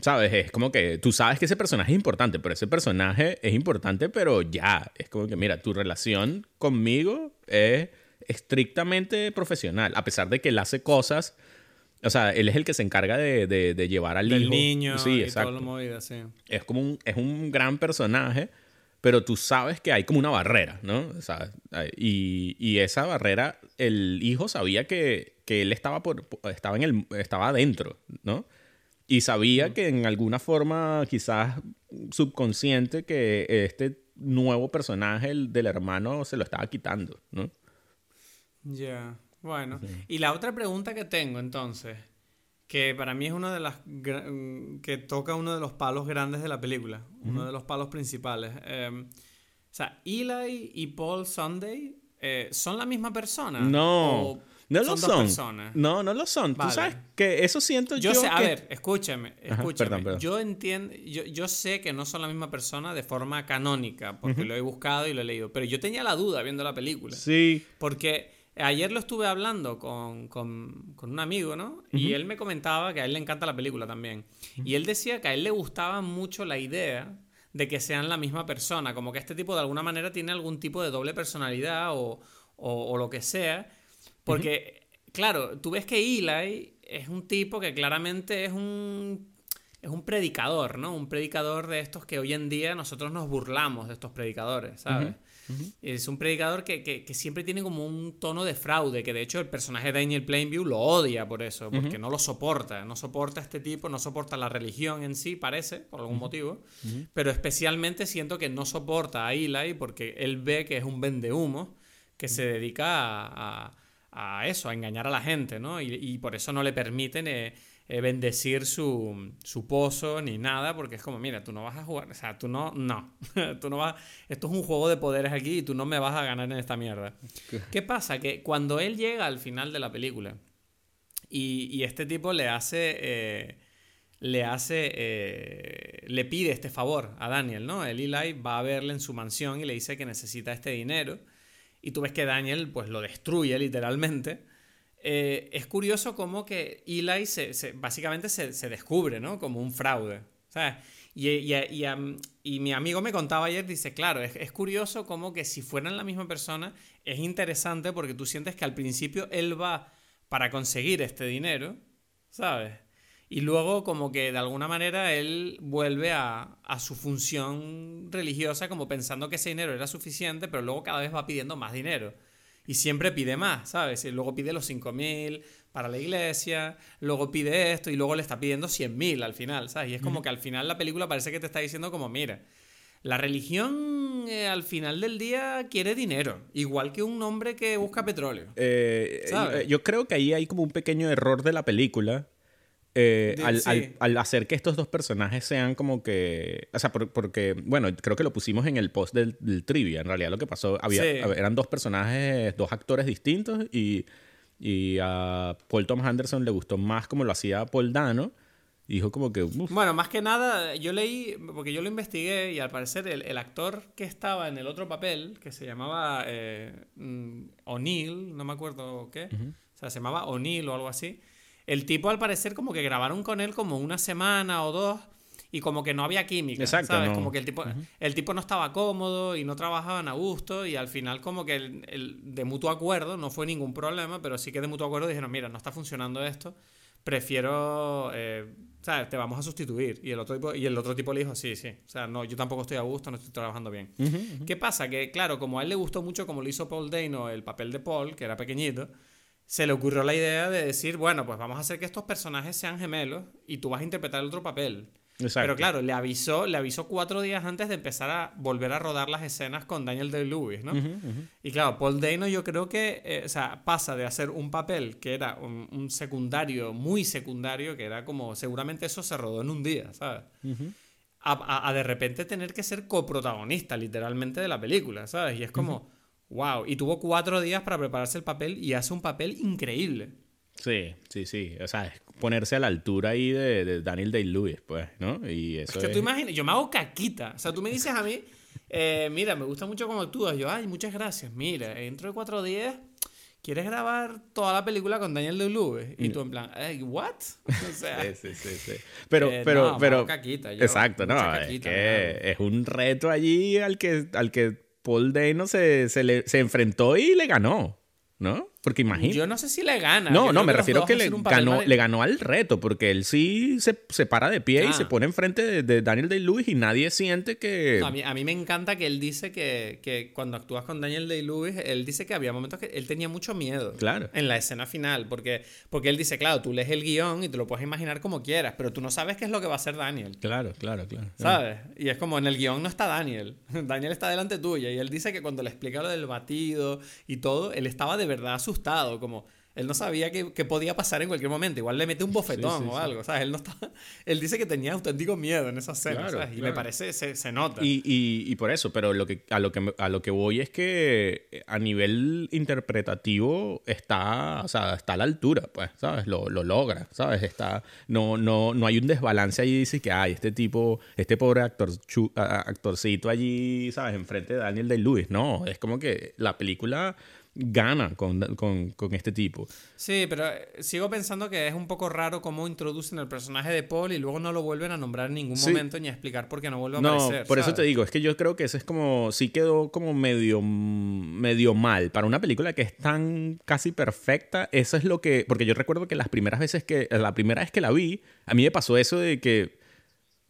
¿Sabes? Es como que tú sabes que ese personaje es importante, pero ese personaje es importante, pero ya. Es como que, mira, tu relación conmigo es estrictamente profesional, a pesar de que él hace cosas. O sea, él es el que se encarga de, de- de llevar al Del hijo. niño Sí, y exacto. movida, sí. Es como un, es un gran personaje, pero tú sabes que hay como una barrera, ¿no? O sea, y, y esa barrera, el hijo sabía que, que él estaba, por, estaba, en el, estaba adentro, ¿no? Y sabía que en alguna forma, quizás subconsciente, que este nuevo personaje el del hermano se lo estaba quitando, ¿no? Ya, bueno. Y la otra pregunta que tengo entonces, que para mí es una de las que toca uno de los palos grandes de la película, uno de los palos principales. Eh, o sea, Eli y Paul Sunday eh, son la misma persona. No, ¿O no lo dos son. personas? No, no lo son. Vale. Tú sabes que eso siento yo. Yo sé, a que- ver, escúchame, Ajá, escúchame. perdón, perdón. Yo entiendo, yo, yo sé que no son la misma persona de forma canónica, porque lo he buscado y lo he leído, pero yo tenía la duda viendo la película. Sí. Porque ayer lo estuve hablando con, con- con un amigo, ¿no? Y él me comentaba que a él le encanta la película también. Y él decía que a él le gustaba mucho la idea de que sean la misma persona, como que este tipo de alguna manera tiene algún tipo de doble personalidad o, o- o lo que sea. Porque, claro, tú ves que Eli es un tipo que claramente es un es un predicador, ¿no? Un predicador de estos que hoy en día nosotros nos burlamos de estos predicadores, ¿sabes? Es un predicador que, que- que siempre tiene como un tono de fraude, que de hecho el personaje de Daniel Plainview lo odia por eso, porque no lo soporta, no soporta a este tipo, no soporta la religión en sí, parece, por algún motivo, pero especialmente siento que no soporta a Eli porque él ve que es un vendehumo que se dedica a, a- a eso, a engañar a la gente, ¿no? Y, y por eso no le permiten eh, eh, bendecir su, su pozo ni nada, porque es como, mira, tú no vas a jugar, o sea, tú no, no, tú no vas, esto es un juego de poderes aquí y tú no me vas a ganar en esta mierda. ¿Qué pasa? Que cuando él llega al final de la película y, y este tipo le hace... eh, le hace, eh, le pide este favor a Daniel, ¿no? El Eli va a verle en su mansión y le dice que necesita este dinero. Y tú ves que Daniel, pues, lo destruye literalmente. Eh, es curioso cómo que Eli se, básicamente se, descubre, ¿no? Como un fraude. ¿sabes? Y, y- y, y mi amigo me contaba ayer, dice, claro, es, es curioso como que si fueran la misma persona, es interesante porque tú sientes que al principio él va para conseguir este dinero, ¿sabes? Y luego como que de alguna manera él vuelve a, a su función religiosa como pensando que ese dinero era suficiente, pero luego cada vez va pidiendo más dinero. Y siempre pide más, ¿sabes? Y luego pide los 5.000 para la iglesia, luego pide esto y luego le está pidiendo 100.000 al final, ¿sabes? Y es como que al final la película parece que te está diciendo como, mira, la religión eh, al final del día quiere dinero, igual que un hombre que busca petróleo. Eh, ¿Sabes? yo creo que ahí hay como un pequeño error de la película. Eh, De- al, sí. al- al hacer que estos dos personajes sean como que. O sea, por- porque, bueno, creo que lo pusimos en el post del, del trivia. En realidad, lo que pasó, había, Sí. eran dos personajes, dos actores distintos. Y, y a Paul Thomas Anderson le gustó más como lo hacía Paul Dano. Y dijo como que. "Uf, Bueno, más que nada, yo leí, porque yo lo investigué y al parecer el, el actor que estaba en el otro papel, que se llamaba eh, mm, O'Neill, no me acuerdo qué, o sea, se llamaba O'Neill o algo así, el tipo al parecer como que grabaron con él como una semana o dos y como que no había química, Exacto, ¿sabes? no. Como que el tipo, el tipo no estaba cómodo y no trabajaban a gusto y al final como que el, el- de mutuo acuerdo, no fue ningún problema, pero sí que de mutuo acuerdo dijeron, mira, no está funcionando esto, prefiero, eh, ¿sabes? Te vamos a sustituir. Y el, otro tipo, y el otro tipo le dijo, sí, sí. O sea, no, yo tampoco estoy a gusto, no estoy trabajando bien. ¿Qué pasa? Que, claro, como a él le gustó mucho como lo hizo Paul Dano, el papel de Paul, que era pequeñito, se le ocurrió la idea de decir, bueno, pues vamos a hacer que estos personajes sean gemelos y tú vas a interpretar el otro papel. Pero claro, le avisó, le avisó cuatro días antes de empezar a volver a rodar las escenas con Daniel Day-Lewis, ¿no? Y claro, Paul Dano yo creo que, eh, o sea, pasa de hacer un papel que era un, secundario, muy secundario, que era como, seguramente eso se rodó en un día, ¿sabes? a, a, de repente tener que ser coprotagonista, literalmente, de la película, ¿sabes? Y es como, wow, y tuvo cuatro días para prepararse el papel y hace un papel increíble. Sí, sí, sí. O sea, es ponerse a la altura ahí de, Daniel Day-Lewis, pues, ¿no? Y eso es que tú imaginas, yo me hago caquita. O sea, tú me dices a mí, eh, mira, me gusta mucho cómo actúas. Yo, ay, muchas gracias. Mira, dentro de cuatro días, ¿quieres grabar toda la película con Daniel Day-Lewis? Y tú en plan, ¿what? O sea, sí, sí, sí, Pero, eh, pero, pero... Caquita, exacto, no, es que es un reto allí al que, al que Paul Dano se, se, le, se enfrentó y le ganó, ¿no? Porque imagínate. Yo no sé si le gana. No, no, me refiero a que le ganó, le ganó al reto, porque él sí se, se para de pie y se ah. pone enfrente de, Daniel Day-Lewis y nadie siente que. a, mí, a, mí, me encanta que él dice que, que cuando actúas con Daniel Day-Lewis, él dice que había momentos que él tenía mucho miedo. Claro. En la escena final, porque, porque él dice, claro, tú lees el guion y te lo puedes imaginar como quieras, pero tú no sabes qué es lo que va a hacer Daniel. Claro, claro, claro. ¿Sabes? Y es como en el guion no está Daniel. Daniel está delante tuya y él dice que cuando le explica lo del batido y todo, él estaba de verdad asustado, como él no sabía que, podía pasar en cualquier momento. Igual le mete un bofetón o algo. ¿sabes? Él, no está, él dice que tenía auténtico miedo en esa escena. Y me parece, se, se nota. Y, y, por eso, pero lo que, a, lo que, a lo que voy es que eh, a nivel interpretativo está, o sea, está a la altura, pues, ¿sabes? Lo, lo logra, ¿sabes? Está, no, no, no hay un desbalance allí. Dice que, ay, este tipo, este pobre actor, actorcito allí, ¿sabes? Enfrente de Daniel Day-Lewis. No, es como que la película gana con, con, con, este tipo. Sí, pero eh, sigo pensando que es un poco raro cómo introducen el personaje de Paul y luego no lo vuelven a nombrar en ningún momento ni a explicar por qué no vuelve a aparecer. No, por eso te digo, es que yo creo que eso es como, sí quedó como medio, medio mal. Para una película que es tan casi perfecta, eso es lo que, porque yo recuerdo que las primeras veces que, la primera vez que la vi, a mí me pasó eso de que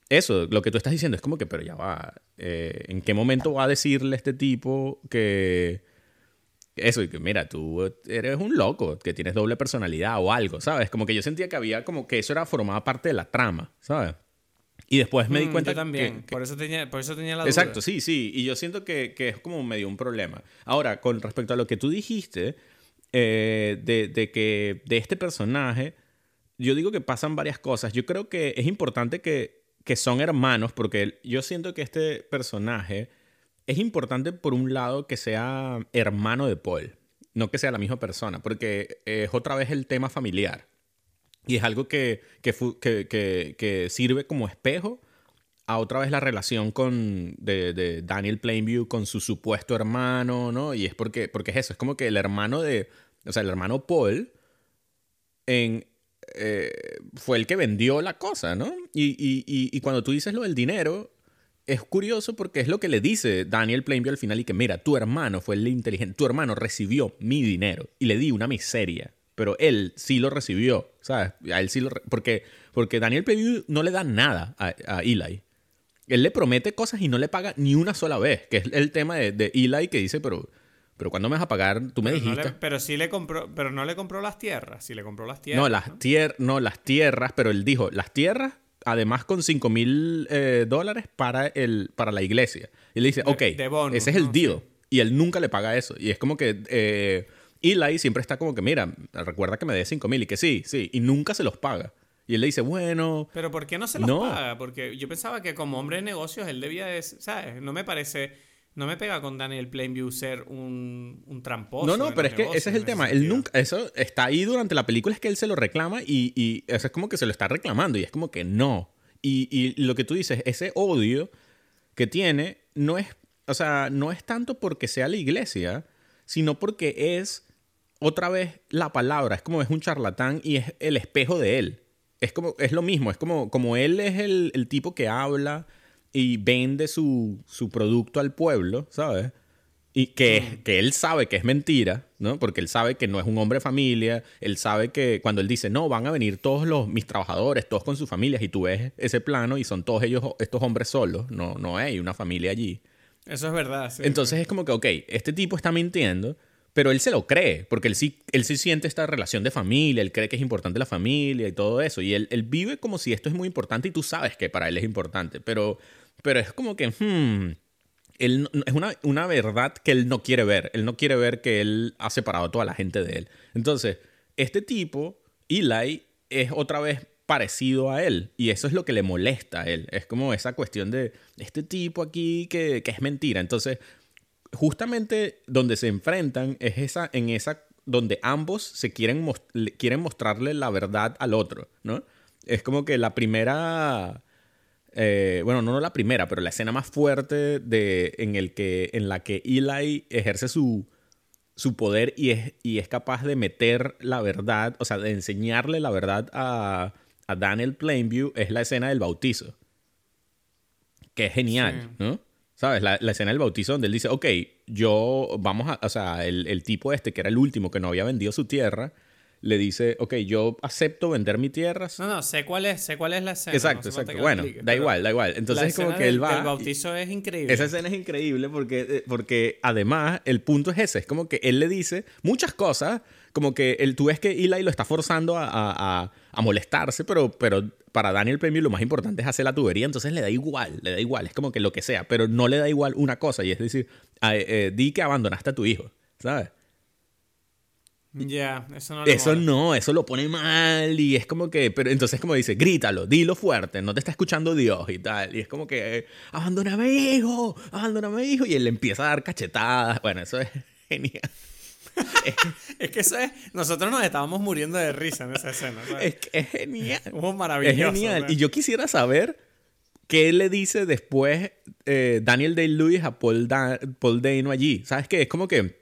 eso, lo que tú estás diciendo es como que, pero ya va, eh, ¿en qué momento va a decirle este tipo que, eso, y que mira, tú eres un loco, que tienes doble personalidad o algo, ¿sabes? Como que yo sentía que había como que eso era formaba parte de la trama, ¿sabes? Y después me di mm, cuenta también. por, eso tenía, por eso tenía la duda. Exacto, sí, sí. Y yo siento que, que, es como medio un problema. Ahora, con respecto a lo que tú dijiste, eh, de, de, que de este personaje, yo digo que pasan varias cosas. Yo creo que es importante que, que son hermanos, porque yo siento que este personaje es importante por un lado que sea hermano de Paul, no que sea la misma persona, porque es otra vez el tema familiar. Y es algo que, que, sirve como espejo a otra vez la relación con, de, Daniel Plainview con su supuesto hermano, ¿no? Y es porque, porque es eso, es como que el hermano de, o sea, el hermano Paul en, eh, fue el que vendió la cosa, ¿no? Y, y, cuando tú dices lo del dinero, es curioso porque es lo que le dice Daniel Plainview al final y que mira, tu hermano fue el inteligente, tu hermano recibió mi dinero y le di una miseria, pero él sí lo recibió, ¿sabes? A él sí lo porque porque Daniel Plainview no le da nada a, Eli. Él le promete cosas y no le paga ni una sola vez, que es el tema de, Eli que dice, pero pero cuando me vas a pagar? Tú me dijiste. pero sí le compró, pero no le compró las tierras, sí le compró las tierras. No, las no, las tierras, pero él dijo, las tierras además con 5 mil eh, dólares para, el, para la iglesia. Y le dice, ok, ese es el deal. Y él nunca le paga eso. Y es como que eh, Eli siempre está como que, mira, recuerda que me dé 5 mil y que sí, sí. Y nunca se los paga. Y él le dice, bueno... Pero ¿por qué no se los paga? Porque yo pensaba que como hombre de negocios él debía de... ¿Sabes? No me parece... No me pega con Daniel Plainview ser un, un tramposo. No, no, pero es que ese es el tema. Él nunca, eso está ahí durante la película, es que él se lo reclama y, y eso es como que se lo está reclamando y es como que no. Y, y lo que tú dices, ese odio que tiene no es, o sea, no es tanto porque sea la iglesia, sino porque es otra vez la palabra, es como es un charlatán y es el espejo de él. Es como, es lo mismo, es como, como él es el, el tipo que habla y vende su, su producto al pueblo, ¿sabes? y que, que él sabe que es mentira, ¿no? Porque él sabe que no es un hombre de familia, él sabe que cuando él dice, no, van a venir todos los, mis trabajadores, todos con sus familias, y tú ves ese plano y son todos ellos, estos hombres solos, no, no hay una familia allí. Eso es verdad, sí. Entonces es como que, ok, este tipo está mintiendo, pero él se lo cree, porque él sí, él sí siente esta relación de familia, él cree que es importante la familia y todo eso, y él, él vive como si esto es muy importante y tú sabes que para él es importante, pero, pero es como que, hmm, él, es una, una verdad que él no quiere ver, él no quiere ver que él ha separado a toda la gente de él. Entonces, este tipo, Eli, es otra vez parecido a él. Y eso es lo que le molesta a él. Es como esa cuestión de este tipo aquí que, que es mentira. Entonces, justamente donde se enfrentan es esa, en esa donde ambos se quieren, quieren mostrarle la verdad al otro, ¿no? Es como que la primera, eh, bueno, no, no la primera, pero la escena más fuerte de, en, el que, en la que Eli ejerce su, su poder y es, y es capaz de meter la verdad, o sea, de enseñarle la verdad a, a Daniel Plainview, es la escena del bautizo. Que es genial, ¿no? ¿Sabes? La, escena del bautizo donde él dice, ok, yo, vamos a, o sea, el, el, tipo este que era el último que no había vendido su tierra, le dice, ok, yo acepto vender mi tierra. No, no, sé cuál es, sé cuál es la escena. Exacto, exacto. Bueno, da igual, da igual. Entonces es como que él va... El bautizo es increíble. Esa escena es increíble porque, eh, porque además el punto es ese, es como que él le dice muchas cosas, como que él, tú ves que Eli lo está forzando a, a, a molestarse, pero, pero para Daniel Premio lo más importante es hacer la tubería, entonces le da igual, le da igual, es como que lo que sea, pero no le da igual una cosa, y es decir, eh, di que abandonaste a tu hijo, ¿sabes? Ya, eso no. Eso no, eso lo pone mal y es como que, pero entonces como dice, grítalo, dilo fuerte, no te está escuchando Dios y tal. Y es como que, abandóname hijo, abandóname hijo. Y él le empieza a dar cachetadas. Bueno, eso es genial. es que eso es, nosotros nos estábamos muriendo de risa en esa escena. Es que es genial. Es maravilloso. Es genial. Y yo quisiera saber qué le dice después eh, Daniel Day-Lewis a Paul, Paul Dano allí. ¿Sabes qué? Es como que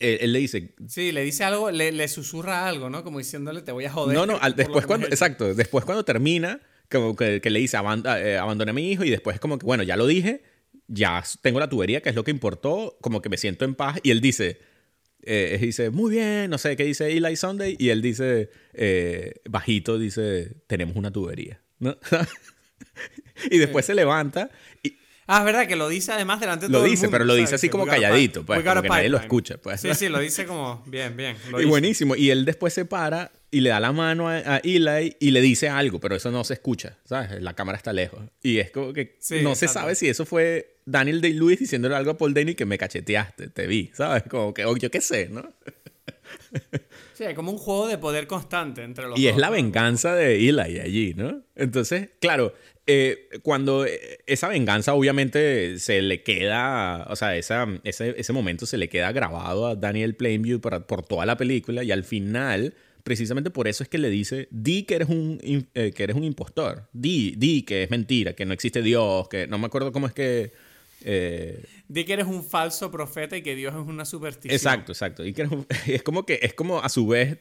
él, le dice. Sí, le dice algo, le, le, susurra algo, ¿no? Como diciéndole, te voy a joder. No, no, después cuando. Exacto, después cuando termina, como que, le dice, eh, abandone a mi hijo, y después es como que, bueno, ya lo dije, ya tengo la tubería, que es lo que importó, como que me siento en paz, y él dice. Eh, dice, muy bien, no sé qué dice Eli Sunday, y él dice, eh, bajito, dice, tenemos una tubería. ¿no? y después se levanta y, Ah, es verdad que lo dice además delante de lo todo dice, el mundo, pero lo dice así como calladito, pues, como que nadie lo escucha, pues. Sí, sí, lo dice como bien, bien. y buenísimo. Y él después se para y le da la mano a, Eli y le dice algo, pero eso no se escucha, ¿sabes? La cámara está lejos. Y es como que no se sabe si eso fue Daniel Day-Lewis diciéndole algo a Paul Dano que me cacheteaste, te vi, ¿sabes? Como que, o yo qué sé, ¿no? Sí, hay como un juego de poder constante entre los Y es la venganza de Eli allí, ¿no? Entonces, claro, eh, cuando eh, esa venganza obviamente se le queda, o sea, esa, ese, ese, momento se le queda grabado a Daniel Plainview por, por toda la película y al final, precisamente por eso es que le dice, di que eres un, eh, que eres un impostor, di, di que es mentira, que no existe Dios, que no me acuerdo cómo es que... Di que eres un falso profeta y que Dios es una superstición. Exacto, exacto. Y que es como que es como a su vez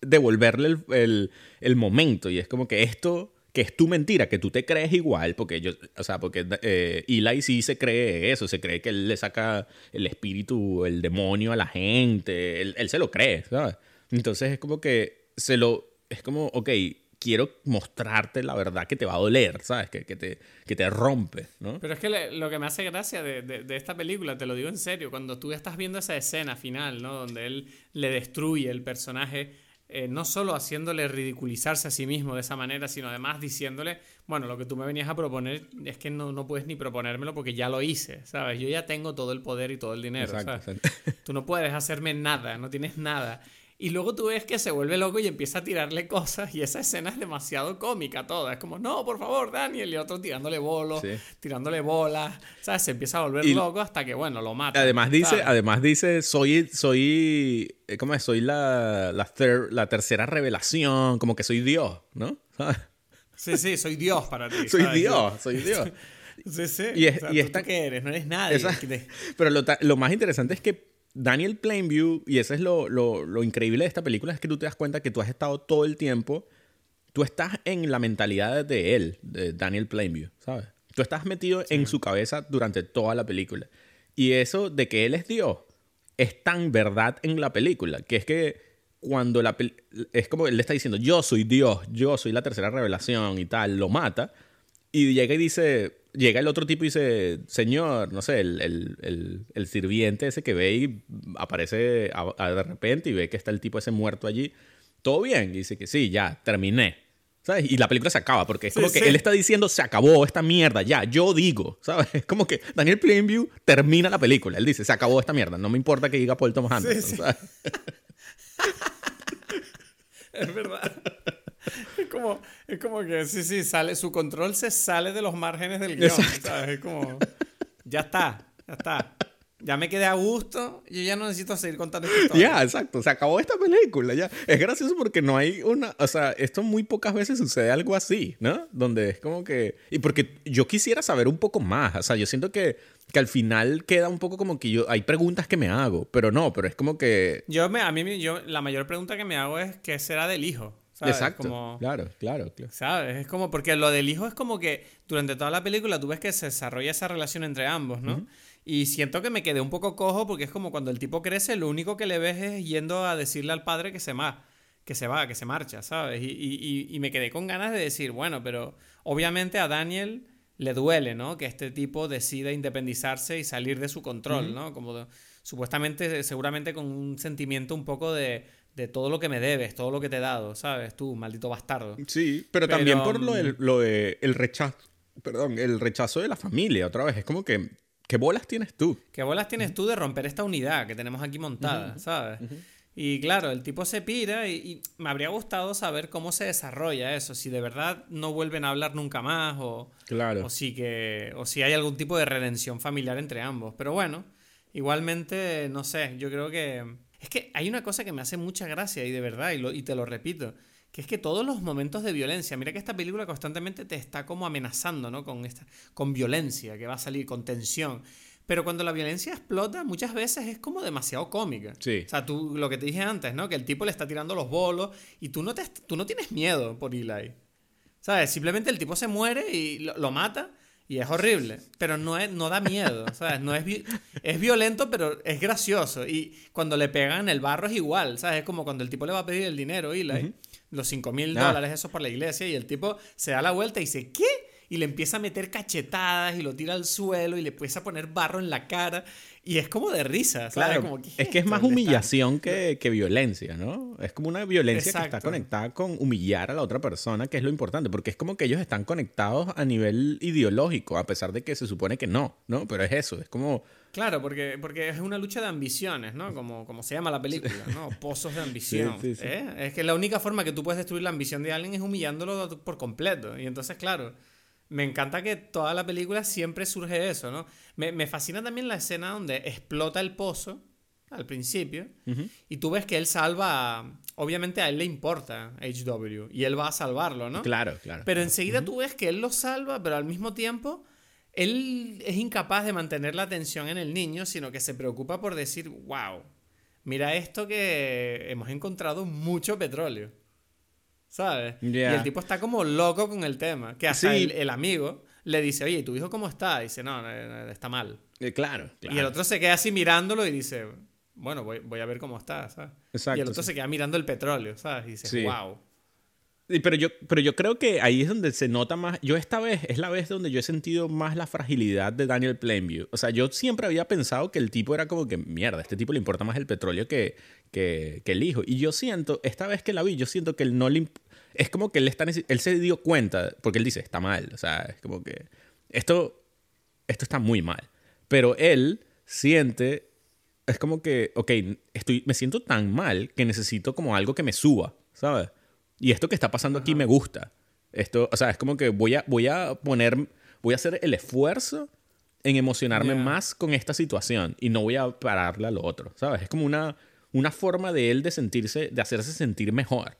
devolverle el, el, el momento y es como que esto que es tu mentira, que tú te crees igual, porque yo, o sea, porque eh, Eli sí se cree eso, se cree que él le saca el espíritu, el demonio a la gente, él, se lo cree, ¿sabes? Entonces es como que se lo, es como, ok, quiero mostrarte la verdad que te va a doler, ¿sabes? Que, que, te, que te rompe, ¿no? Pero es que lo que me hace gracia de, de, de, esta película, te lo digo en serio, cuando tú estás viendo esa escena final, ¿no? Donde él le destruye el personaje eh, no solo haciéndole ridiculizarse a sí mismo de esa manera, sino además diciéndole, bueno, lo que tú me venías a proponer es que no, no puedes ni proponérmelo porque ya lo hice, ¿sabes? Yo ya tengo todo el poder y todo el dinero, ¿sabes? Tú no puedes hacerme nada, no tienes nada. Y luego tú ves que se vuelve loco y empieza a tirarle cosas y esa escena es demasiado cómica toda. Es como, no, por favor, Daniel. Y otro tirándole bolos, tirándole bolas. ¿Sabes? Se empieza a volver loco hasta que, bueno, lo mata. Además dice, además dice, soy, soy, eh, ¿cómo es? Soy la, la, la tercera revelación, como que soy Dios, ¿no? Sí, sí, soy Dios para ti. soy Dios, soy Dios. Sí, sí. Y, es, y ¿tú, qué eres? No eres nadie. Pero lo, lo más interesante es que Daniel Plainview, y eso es lo, lo, increíble de esta película, es que tú te das cuenta que tú has estado todo el tiempo, tú estás en la mentalidad de él, de Daniel Plainview, ¿sabes? Tú estás metido en su cabeza durante toda la película. Y eso de que él es Dios es tan verdad en la película, que es que cuando la es como él le está diciendo, yo soy Dios, yo soy la tercera revelación y tal, lo mata, y llega y dice, llega el otro tipo y dice, señor, no sé, el, el- el- el sirviente ese que ve y aparece a- a- de repente y ve que está el tipo ese muerto allí, todo bien, y dice que sí, ya, terminé. ¿Sabes? Y la película se acaba, porque es Sí, como que sí. él está diciendo, se acabó esta mierda, ya, yo digo, ¿sabes? Es como que Daniel Plainview termina la película, él dice, se acabó esta mierda, no me importa que diga Paul Thomas Anderson, sí. ¿sabes? Es verdad. Es como, es como que sí, sí, sale, su control se sale de los márgenes del guion. ¿sabes? Es como, ya está, ya está. Ya me quedé a gusto, yo ya no necesito seguir contando esta historia. Ya, exacto. Se acabó esta película. Ya. Es gracioso porque no hay una. O sea, esto muy pocas veces sucede algo así, ¿no? Donde es como que. Y porque yo quisiera saber un poco más. O sea, yo siento que, que al final queda un poco como que yo. Hay preguntas que me hago, pero no, pero es como que. Yo me, a mí, yo, la mayor pregunta que me hago es ¿qué será del hijo? ¿Sabes? Exacto. Como, Claro, claro, claro. ¿Sabes? Es como, porque lo del hijo es como que durante toda la película tú ves que se desarrolla esa relación entre ambos, ¿no? Y siento que me quedé un poco cojo porque es como cuando el tipo crece, lo único que le ves es yendo a decirle al padre que se va, que se va, que se marcha, ¿sabes? Y, y- y- y me quedé con ganas de decir, bueno, pero obviamente a Daniel le duele, ¿no? Que este tipo decida independizarse y salir de su control, ¿no? Como de- supuestamente, seguramente con un sentimiento un poco de, de todo lo que me debes, todo lo que te he dado, ¿sabes? Tú, maldito bastardo. Sí, pero, Pero, también por lo, mm, del- lo de el rechazo. Perdón, el rechazo de la familia, otra vez. Es como que. ¿Qué bolas tienes tú? ¿Qué bolas tienes tú de romper esta unidad que tenemos aquí montada, ¿sabes? Y claro, el tipo se pira y, y me habría gustado saber cómo se desarrolla eso, si de verdad no vuelven a hablar nunca más o, Claro. o, si, que, o si hay algún tipo de redención familiar entre ambos. Pero bueno, igualmente, no sé, yo creo que... Es que hay una cosa que me hace mucha gracia y de verdad, y, lo- y te lo repito, que es que todos los momentos de violencia, mira que esta película constantemente te está como amenazando, ¿no? Con, esta, con violencia que va a salir, con tensión. Pero cuando la violencia explota, muchas veces es como demasiado cómica. Sí. O sea, tú, lo que te dije antes, ¿no? Que el tipo le está tirando los bolos y tú no, te, tú no tienes miedo por Eli. ¿Sabes? Simplemente el tipo se muere y lo, lo mata y es horrible. Pero no, es, no da miedo, ¿sabes? No es, vi- es violento, pero es gracioso. Y cuando le pegan el barro es igual, ¿sabes? Es como cuando el tipo le va a pedir el dinero, Eli, los 5 mil dólares esos por la iglesia, y el tipo se da la vuelta y dice, ¿qué? Y le empieza a meter cachetadas y lo tira al suelo y le empieza a poner barro en la cara. Y es como de risa, ¿sabes? Claro, Como, ¿qué es que es más humillación que, que violencia, ¿no? Es como una violencia que está Exacto. conectada con humillar a la otra persona, que es lo importante, porque es como que ellos están conectados a nivel ideológico, a pesar de que se supone que no, ¿no? Pero es eso, es como... Claro, porque, porque es una lucha de ambiciones, ¿no? Como, como se llama la película, ¿no? Pozos de ambición. Sí, sí, sí. ¿eh? Es que la única forma que tú puedes destruir la ambición de alguien es humillándolo por completo. Y entonces, claro, me encanta que toda la película siempre surge eso, ¿no? Me, me fascina también la escena donde explota el pozo al principio y tú ves que él salva, a- obviamente a él le importa HW y él va a salvarlo, ¿no? Claro, claro. Pero enseguida tú ves que él lo salva, pero al mismo tiempo él es incapaz de mantener la atención en el niño, sino que se preocupa por decir, wow, mira esto que hemos encontrado mucho petróleo. ¿Sabes? Y el tipo está como loco con el tema. Que hasta Sí. el, el amigo le dice, oye, ¿y tu hijo cómo está? Y dice, no, no, no, está mal. Eh, claro, claro. Y el otro se queda así mirándolo y dice, bueno, voy, voy a ver cómo está, ¿sabes? Exacto, y el otro sí. se queda mirando el petróleo, ¿sabes? Y dice, Sí. wow. Pero yo, pero yo creo que ahí es donde se nota más. Yo esta vez es la vez donde yo he sentido más la fragilidad de Daniel Plainview. O sea, yo siempre había pensado que el tipo era como que, mierda, este tipo le importa más el petróleo que, que, el hijo. Y yo siento, esta vez que la vi, yo siento que él no le... Es como que él, está, él se dio cuenta, porque él dice, está mal. O sea, es como que esto, esto está muy mal. Pero él siente, es como que, ok, estoy, me siento tan mal que necesito como algo que me suba, ¿sabes? Y esto que está pasando aquí me gusta. Esto, o sea, es como que voy a, voy a poner, voy a hacer el esfuerzo en emocionarme más con esta situación y no voy a pararle a lo otro, ¿sabes? Es como una, una forma de él de sentirse, de hacerse sentir mejor,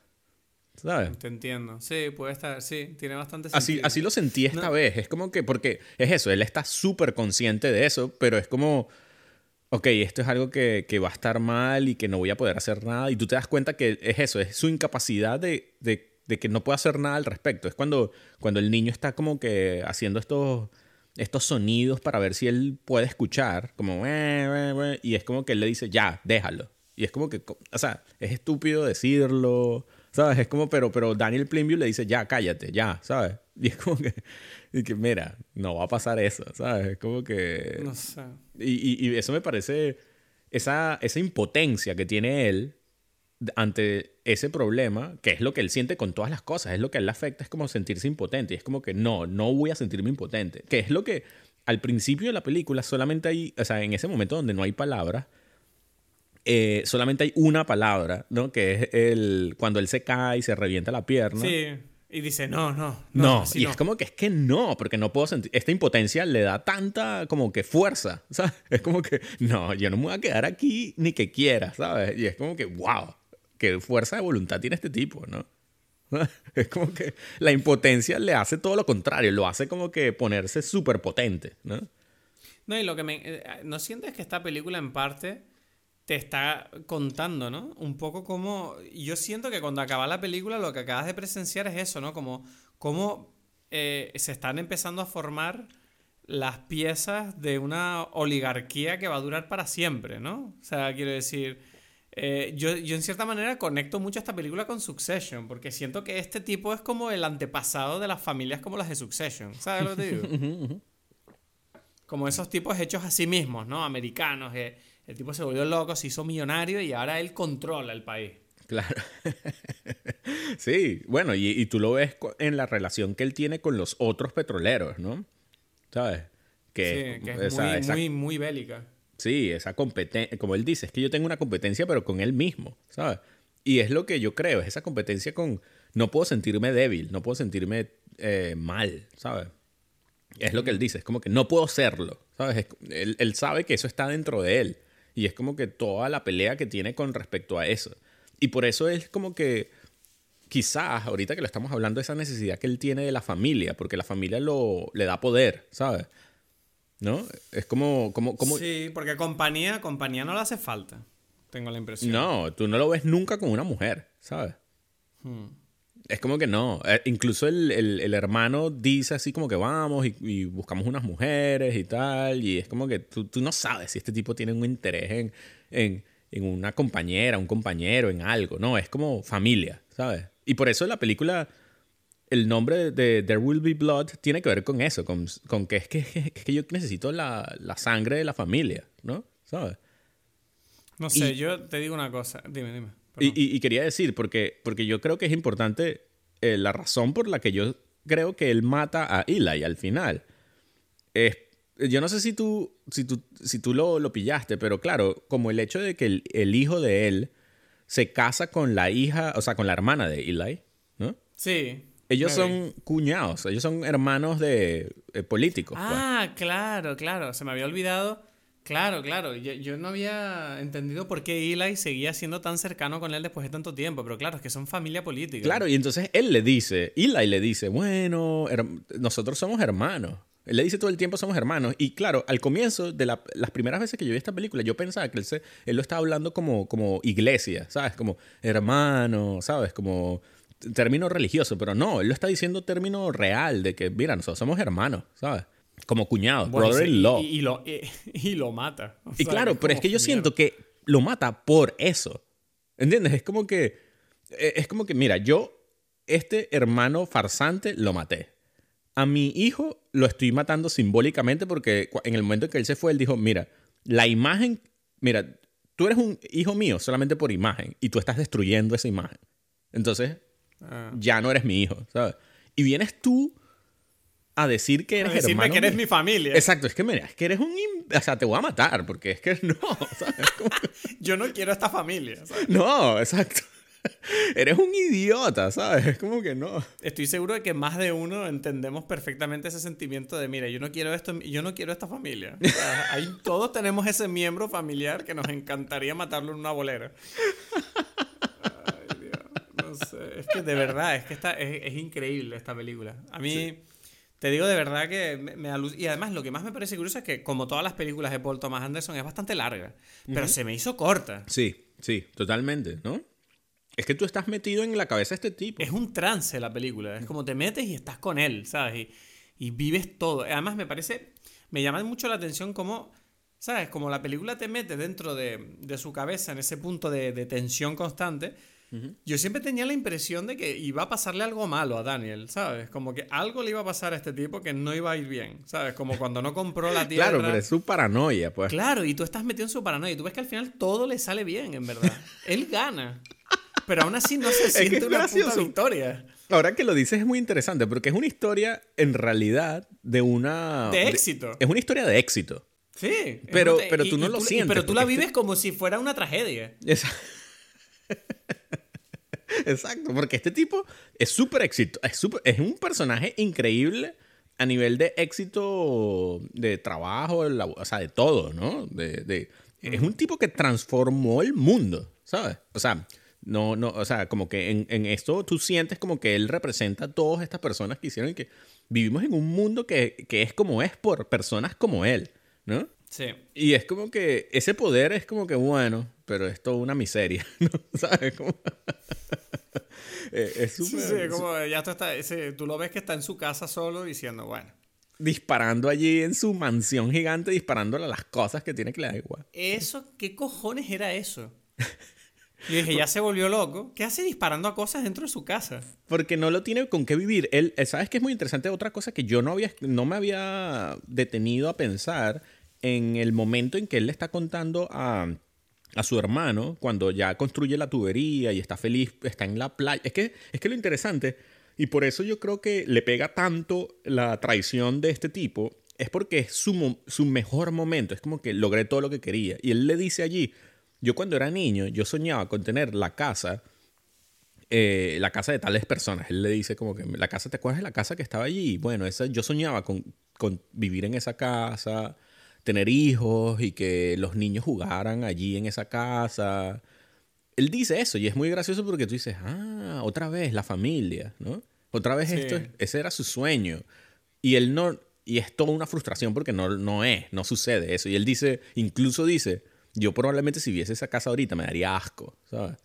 ¿sabes? Te entiendo. Sí, puede estar, sí, tiene bastante Así, sentido. así lo sentí esta No. vez. Es como que, porque es eso, él está súper consciente de eso, pero es como, ok, esto es algo que, que va a estar mal y que no voy a poder hacer nada. Y tú te das cuenta que es eso, es su incapacidad de, de- que no puede hacer nada al respecto. Es cuando, cuando el niño está como que haciendo estos, estos sonidos para ver si él puede escuchar, como, y es como que él le dice, ya, déjalo. Y es como que, o sea, es estúpido decirlo, ¿sabes? Es como, pero, pero Daniel Plainview le dice, ya, cállate, ya, ¿sabes? Y es como que, y que mira, no va a pasar eso, ¿sabes? Es como que... No sé. Y, y, eso me parece, esa, esa impotencia que tiene él ante ese problema, que es lo que él siente con todas las cosas, es lo que a él le afecta, es como sentirse impotente. Y es como que no, no voy a sentirme impotente. Que es lo que al principio de la película solamente hay, o sea, en ese momento donde no hay palabras, eh, solamente hay una palabra, ¿no? Que es el cuando él se cae y se revienta la pierna. Sí. Y dice, no, no. No, y es como que es que no, porque no puedo sentir. Esta impotencia le da tanta como que fuerza, ¿sabes? Es como que, no, yo no me voy a quedar aquí ni que quiera, ¿sabes? Y es como que, wow, qué fuerza de voluntad tiene este tipo, ¿no? Es como que la impotencia le hace todo lo contrario, lo hace como que ponerse súper potente, ¿no? No, y lo que me. Eh, ¿No sientes que esta película en parte te está contando, ¿no? Un poco como... Yo siento que cuando acaba la película lo que acabas de presenciar es eso, ¿no? Como cómo eh, se están empezando a formar las piezas de una oligarquía que va a durar para siempre, ¿no? O sea, quiero decir... Eh, yo, yo, en cierta manera conecto mucho esta película con Succession, porque siento que este tipo es como el antepasado de las familias como las de Succession. ¿Sabes lo que te digo? como esos tipos hechos a sí mismos, ¿no? Americanos. Eh, el tipo se volvió loco, se hizo millonario y ahora él controla el país. Claro. sí, bueno, y, tú lo ves en la relación que él tiene con los otros petroleros, ¿no? ¿Sabes? Que, sí, que es muy, muy, muy bélica. Sí, esa competencia, como él dice, es que yo tengo una competencia, pero con él mismo, ¿sabes? Y es lo que yo creo, es esa competencia con, no puedo sentirme débil, no puedo sentirme eh, mal, ¿sabes? Es lo que él dice, es como que no puedo serlo, ¿sabes? él, él, sabe que eso está dentro de él. Y es como que toda la pelea que tiene con respecto a eso. Y por eso es como que quizás ahorita que lo estamos hablando, esa necesidad que él tiene de la familia, porque la familia lo, le da poder, ¿sabes? ¿No? Es como, como, como... Sí, porque compañía, compañía no le hace falta, tengo la impresión. No, tú no lo ves nunca con una mujer, ¿sabes? Hmm. Es como que no. Eh, incluso el, hermano dice así como que vamos y, buscamos unas mujeres y tal. Y es como que tú, no sabes si este tipo tiene un interés en, una compañera, un compañero, en algo. No, es como familia, ¿sabes? Y por eso la película, el nombre de There Will Be Blood tiene que ver con eso, con, que, es que, que yo necesito la, sangre de la familia, ¿no? ¿Sabes? No sé, yo te digo una cosa. Dime, dime. Y, quería decir, porque, porque yo creo que es importante eh, la razón por la que yo creo que él mata a Eli al final. Es, yo no sé si tú, si tú, si tú lo, lo pillaste, pero claro, como el hecho de que el, hijo de él se casa con la hija, o sea, con la hermana de Eli, ¿no? Sí. Ellos son cuñados, ellos son hermanos de eh, políticos. Pues. Ah, claro, claro. Se me había olvidado Claro, claro. Yo, no había entendido por qué Eli seguía siendo tan cercano con él después de tanto tiempo, pero claro, es que son familia política. Claro, y entonces él le dice, Eli le dice, bueno, nosotros somos hermanos. Él le dice todo el tiempo somos hermanos. Y claro, al comienzo de las primeras veces que yo vi esta película, yo pensaba que él, se, él lo estaba hablando como, como iglesia, ¿sabes? Como hermano, ¿sabes? Como término religioso, pero no, él lo está diciendo término real, de que, mira, nosotros somos hermanos, ¿sabes? Como cuñado, brother-in-law. Y, lo, y, lo mata. y claro, pero es que yo siento que lo mata por eso. ¿Entiendes? Es como que. Eh, es como que, mira, yo, este hermano farsante, lo maté. A mi hijo lo estoy matando simbólicamente porque en el momento en que él se fue, él dijo: Mira, la imagen. Mira, tú eres un hijo mío solamente por imagen y tú estás destruyendo esa imagen. Entonces, ah. ya no eres mi hijo, ¿sabes? Y vienes tú a decir que eres Decirme que eres mi familia. Exacto, es que mira, es que eres un... O sea, te voy a matar, porque es que no, ¿sabes? Yo no quiero esta familia, ¿sabes? No, exacto. Eres un idiota, ¿sabes? Es como que no. Estoy seguro de que más de uno entendemos perfectamente ese sentimiento de, mira, yo no quiero esto, yo no quiero esta familia. ahí todos tenemos ese miembro familiar que nos encantaría matarlo en una bolera. Ay, Dios. No sé. Es que de verdad, es que está, es, increíble esta película. A mí... Te digo de verdad que me, Y además, lo que más me parece curioso es que, como todas las películas de Paul Thomas Anderson, es bastante larga. Pero se me hizo corta. Sí, sí, totalmente, ¿no? Es que tú estás metido en la cabeza de este tipo. Es un trance la película. Es como te metes y estás con él, ¿sabes? y vives todo. Además me parece, me llama mucho la atención cómo, ¿sabes? Como la película te mete dentro de, de su cabeza en ese punto de, de tensión constante. Yo siempre tenía la impresión de que iba a pasarle algo malo a Daniel, ¿sabes? Como que algo le iba a pasar a este tipo que no iba a ir bien, ¿sabes? Como cuando no compró la tierra. Claro, pero es su paranoia, pues. Claro, y tú estás metido en su paranoia y tú ves que al final todo le sale bien, en verdad. Él gana. Pero aún así no se siente es una puta victoria. Ahora que lo dices es muy interesante porque es una historia en realidad de una... De éxito. Es una historia de éxito. Sí. es Pero- una- pero tú no lo sientes, Pero tú la porque vives este- como si fuera una tragedia. Esa- Exacto, porque este tipo es súper éxito, es, súper- es un personaje increíble a nivel de éxito de trabajo, la- o sea, de todo, ¿no? De, de- Es un tipo que transformó el mundo, ¿sabes? O sea, no, no, o sea, como que en, en esto tú sientes como que él representa a todas estas personas que hicieron que vivimos en un mundo que, que es como es por personas como él, ¿no? Sí. Y es como que ese poder es como que bueno, pero es toda una miseria, ¿no? ¿Sabes? Como... Eh, es Sí, súper... sí, como ya tú, está, ese- tú lo ves que está en su casa solo diciendo, bueno, Disparando allí en su mansión gigante, disparándole a las cosas que tiene que le da igual. ¿eso qué cojones era eso? Y dije, ya se volvió loco. ¿Qué hace disparando a cosas dentro de su casa? Porque no lo tiene con qué vivir. Él, eh, ¿sabes qué es muy interesante? Otra cosa que yo no, había, no me había detenido a pensar en el momento en que él le está contando a, a su hermano, cuando ya construye la tubería y está feliz, está en la playa. Es que, es que lo interesante, y por eso yo creo que le pega tanto la traición de este tipo, es porque es su, su mejor momento. Es como que logré todo lo que quería. Y él le dice allí, yo cuando era niño, yo soñaba con tener la casa eh, la casa de tales personas. Él le dice como que la casa, ¿te acuerdas de la casa que estaba allí? Bueno, esa, yo soñaba con, con vivir en esa casa, tener hijos y que los niños jugaran allí en esa casa. Él dice eso y es muy gracioso porque tú dices, ah, otra vez la familia, ¿no? Otra vez Sí. esto, es- ese era su sueño. Y él no, y es toda una frustración porque no, no es, no sucede eso. Y él dice, incluso dice, yo probablemente si viese esa casa ahorita me daría asco, ¿sabes?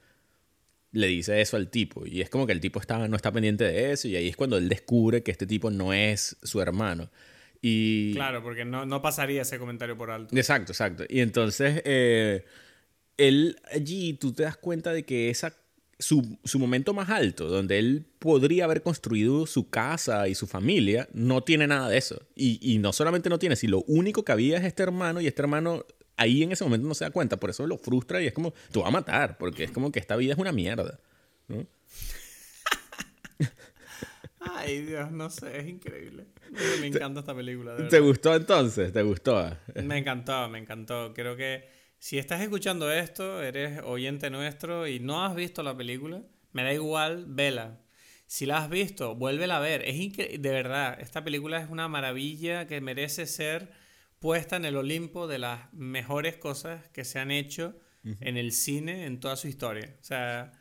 le dice eso al tipo. Y es como que el tipo está, no está pendiente de eso. Y ahí es cuando él descubre que este tipo no es su hermano. Y... Claro, porque no, no pasaría ese comentario por alto. Exacto, exacto. Y entonces, eh, él allí, tú te das cuenta de que esa, su, su momento más alto, donde él podría haber construido su casa y su familia, no tiene nada de eso. Y, y no solamente no tiene, sino lo único que había es este hermano y este hermano ahí en ese momento no se da cuenta. Por eso lo frustra y es como, te va a matar, porque es como que esta vida es una mierda. ¿no? Ay, Dios, no sé, es increíble. Me encanta esta película. de ¿Te gustó entonces? ¿Te gustó? Me encantó, me encantó. Creo que si estás escuchando esto, eres oyente nuestro y no has visto la película, me da igual, vela. Si la has visto, vuélvela a ver. Es incre- de verdad, esta película es una maravilla que merece ser puesta en el Olimpo de las mejores cosas que se han hecho en el cine en toda su historia. O sea,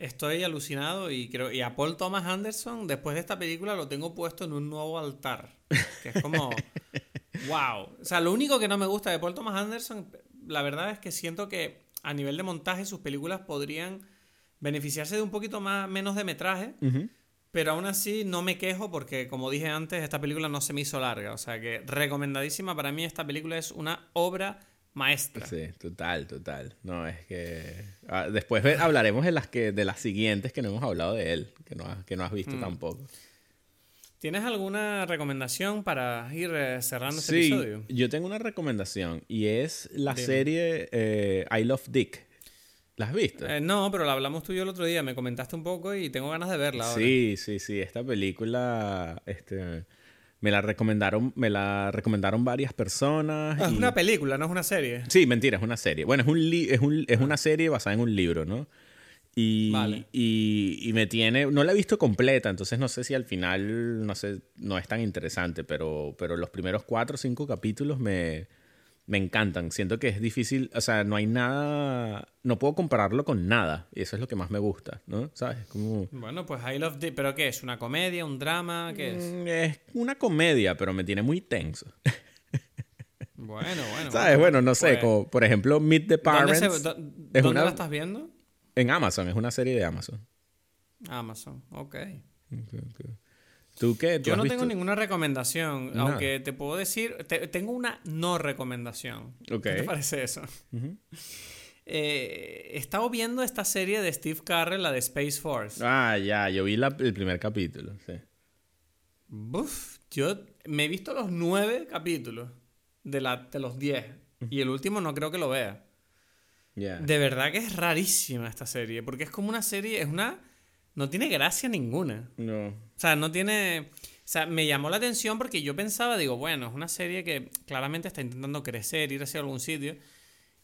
estoy alucinado y creo y a Paul Thomas Anderson después de esta película lo tengo puesto en un nuevo altar, que es como Wow. O sea, lo único que no me gusta de Paul Thomas Anderson, la verdad es que siento que a nivel de montaje sus películas podrían beneficiarse de un poquito más menos de metraje, pero aún así no me quejo porque como dije antes, esta película no se me hizo larga, o sea que recomendadísima para mí esta película es una obra maestra. Sí, total, total. No, es que... ah, después hablaremos de las, que, de las siguientes que no hemos hablado de él, que no, has- que no has visto Mm. tampoco. ¿Tienes alguna recomendación para ir eh, cerrando este Sí, episodio? yo tengo una recomendación y es la Dime. serie eh, I Love Dick. ¿La has visto? Eh, no, pero la hablamos tú y yo el otro día, me comentaste un poco y tengo ganas de verla ahora. Sí, sí, sí. Esta película, este, me la recomendaron, me la recomendaron varias personas. Ah, es una película, no es una serie. Sí, mentira, es una serie. Bueno, es, un li- es, un- es una serie basada en un libro, ¿no? Y, Vale. y, y me tiene, no la he visto completa, entonces no sé si al final, no sé, no es tan interesante, pero, pero los primeros cuatro o cinco capítulos me, me encantan. Siento que es difícil, o sea, no hay nada, no puedo compararlo con nada, y eso es lo que más me gusta, ¿no? ¿Sabes? Como... Bueno, pues I Love Dick. ¿Pero qué es? ¿Una comedia? ¿Un drama? ¿Qué es? Mm, Es una comedia, pero me tiene muy tenso. Bueno, bueno. ¿Sabes? Bueno, no sé, pues, como por ejemplo Meet the ¿Dónde, se- Parents do- es dónde una- la estás viendo? en Amazon, es una serie de Amazon. Amazon, ok. ¿Tú qué? ¿Tú Yo no visto? tengo ninguna recomendación, aunque te puedo decir, te- tengo una no recomendación. ¿Qué te parece eso? Eh, he estado viendo esta serie de Steve Carell, la de Space Force. Ah, ya, yo vi la- el primer capítulo, sí. Yo me he visto los nueve capítulos de, la, de los diez. Y el último no creo que lo vea. De verdad que es rarísima esta serie, porque es como una serie, es una... No tiene gracia ninguna. No. O sea, no tiene... O sea, me llamó la atención porque yo pensaba, digo, bueno, es una serie que claramente está intentando crecer, ir hacia algún sitio.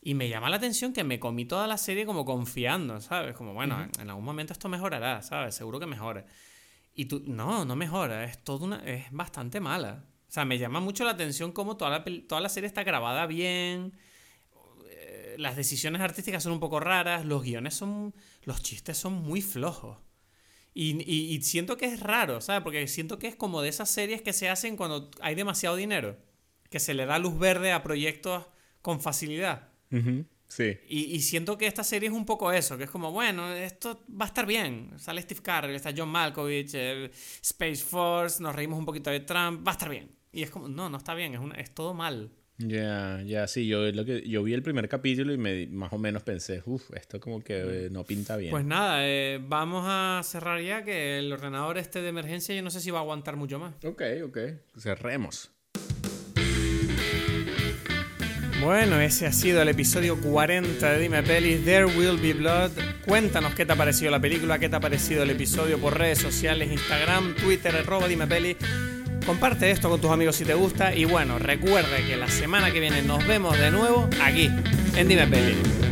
Y me llama la atención que me comí toda la serie como confiando, ¿sabes? Como, bueno, en- en algún momento esto mejorará, ¿sabes? Seguro que mejore. Y tú, no, no mejora, es toda una... es bastante mala. O sea, me llama mucho la atención cómo toda la, toda la serie está grabada bien, eh, las decisiones artísticas son un poco raras, los guiones son... los chistes son muy flojos. Y, y- y siento que es raro, ¿sabes? Porque siento que es como de esas series que se hacen cuando hay demasiado dinero, que se le da luz verde a proyectos con facilidad. Sí. Y, y siento que esta serie es un poco eso, que es como, bueno, esto va a estar bien. Sale Steve Carell, está John Malkovich, Space Force, nos reímos un poquito de Trump, va a estar bien. Y es como, no, no está bien, es, una- es todo mal. Ya, ya, sí, yo, lo que, yo vi el primer capítulo y me más o menos pensé, uff, esto como que eh, no pinta bien. Pues nada, eh, vamos a cerrar ya, que el ordenador este de emergencia yo no sé si va a aguantar mucho más. Ok, ok, cerremos. Bueno, ese ha sido el episodio 40 de Dime Pelis, There Will Be Blood. Cuéntanos qué te ha parecido la película, qué te ha parecido el episodio por redes sociales, Instagram, Twitter, arroba Dime Pelis. Comparte esto con tus amigos si te gusta y bueno, recuerda que la semana que viene nos vemos de nuevo aquí, en Dime.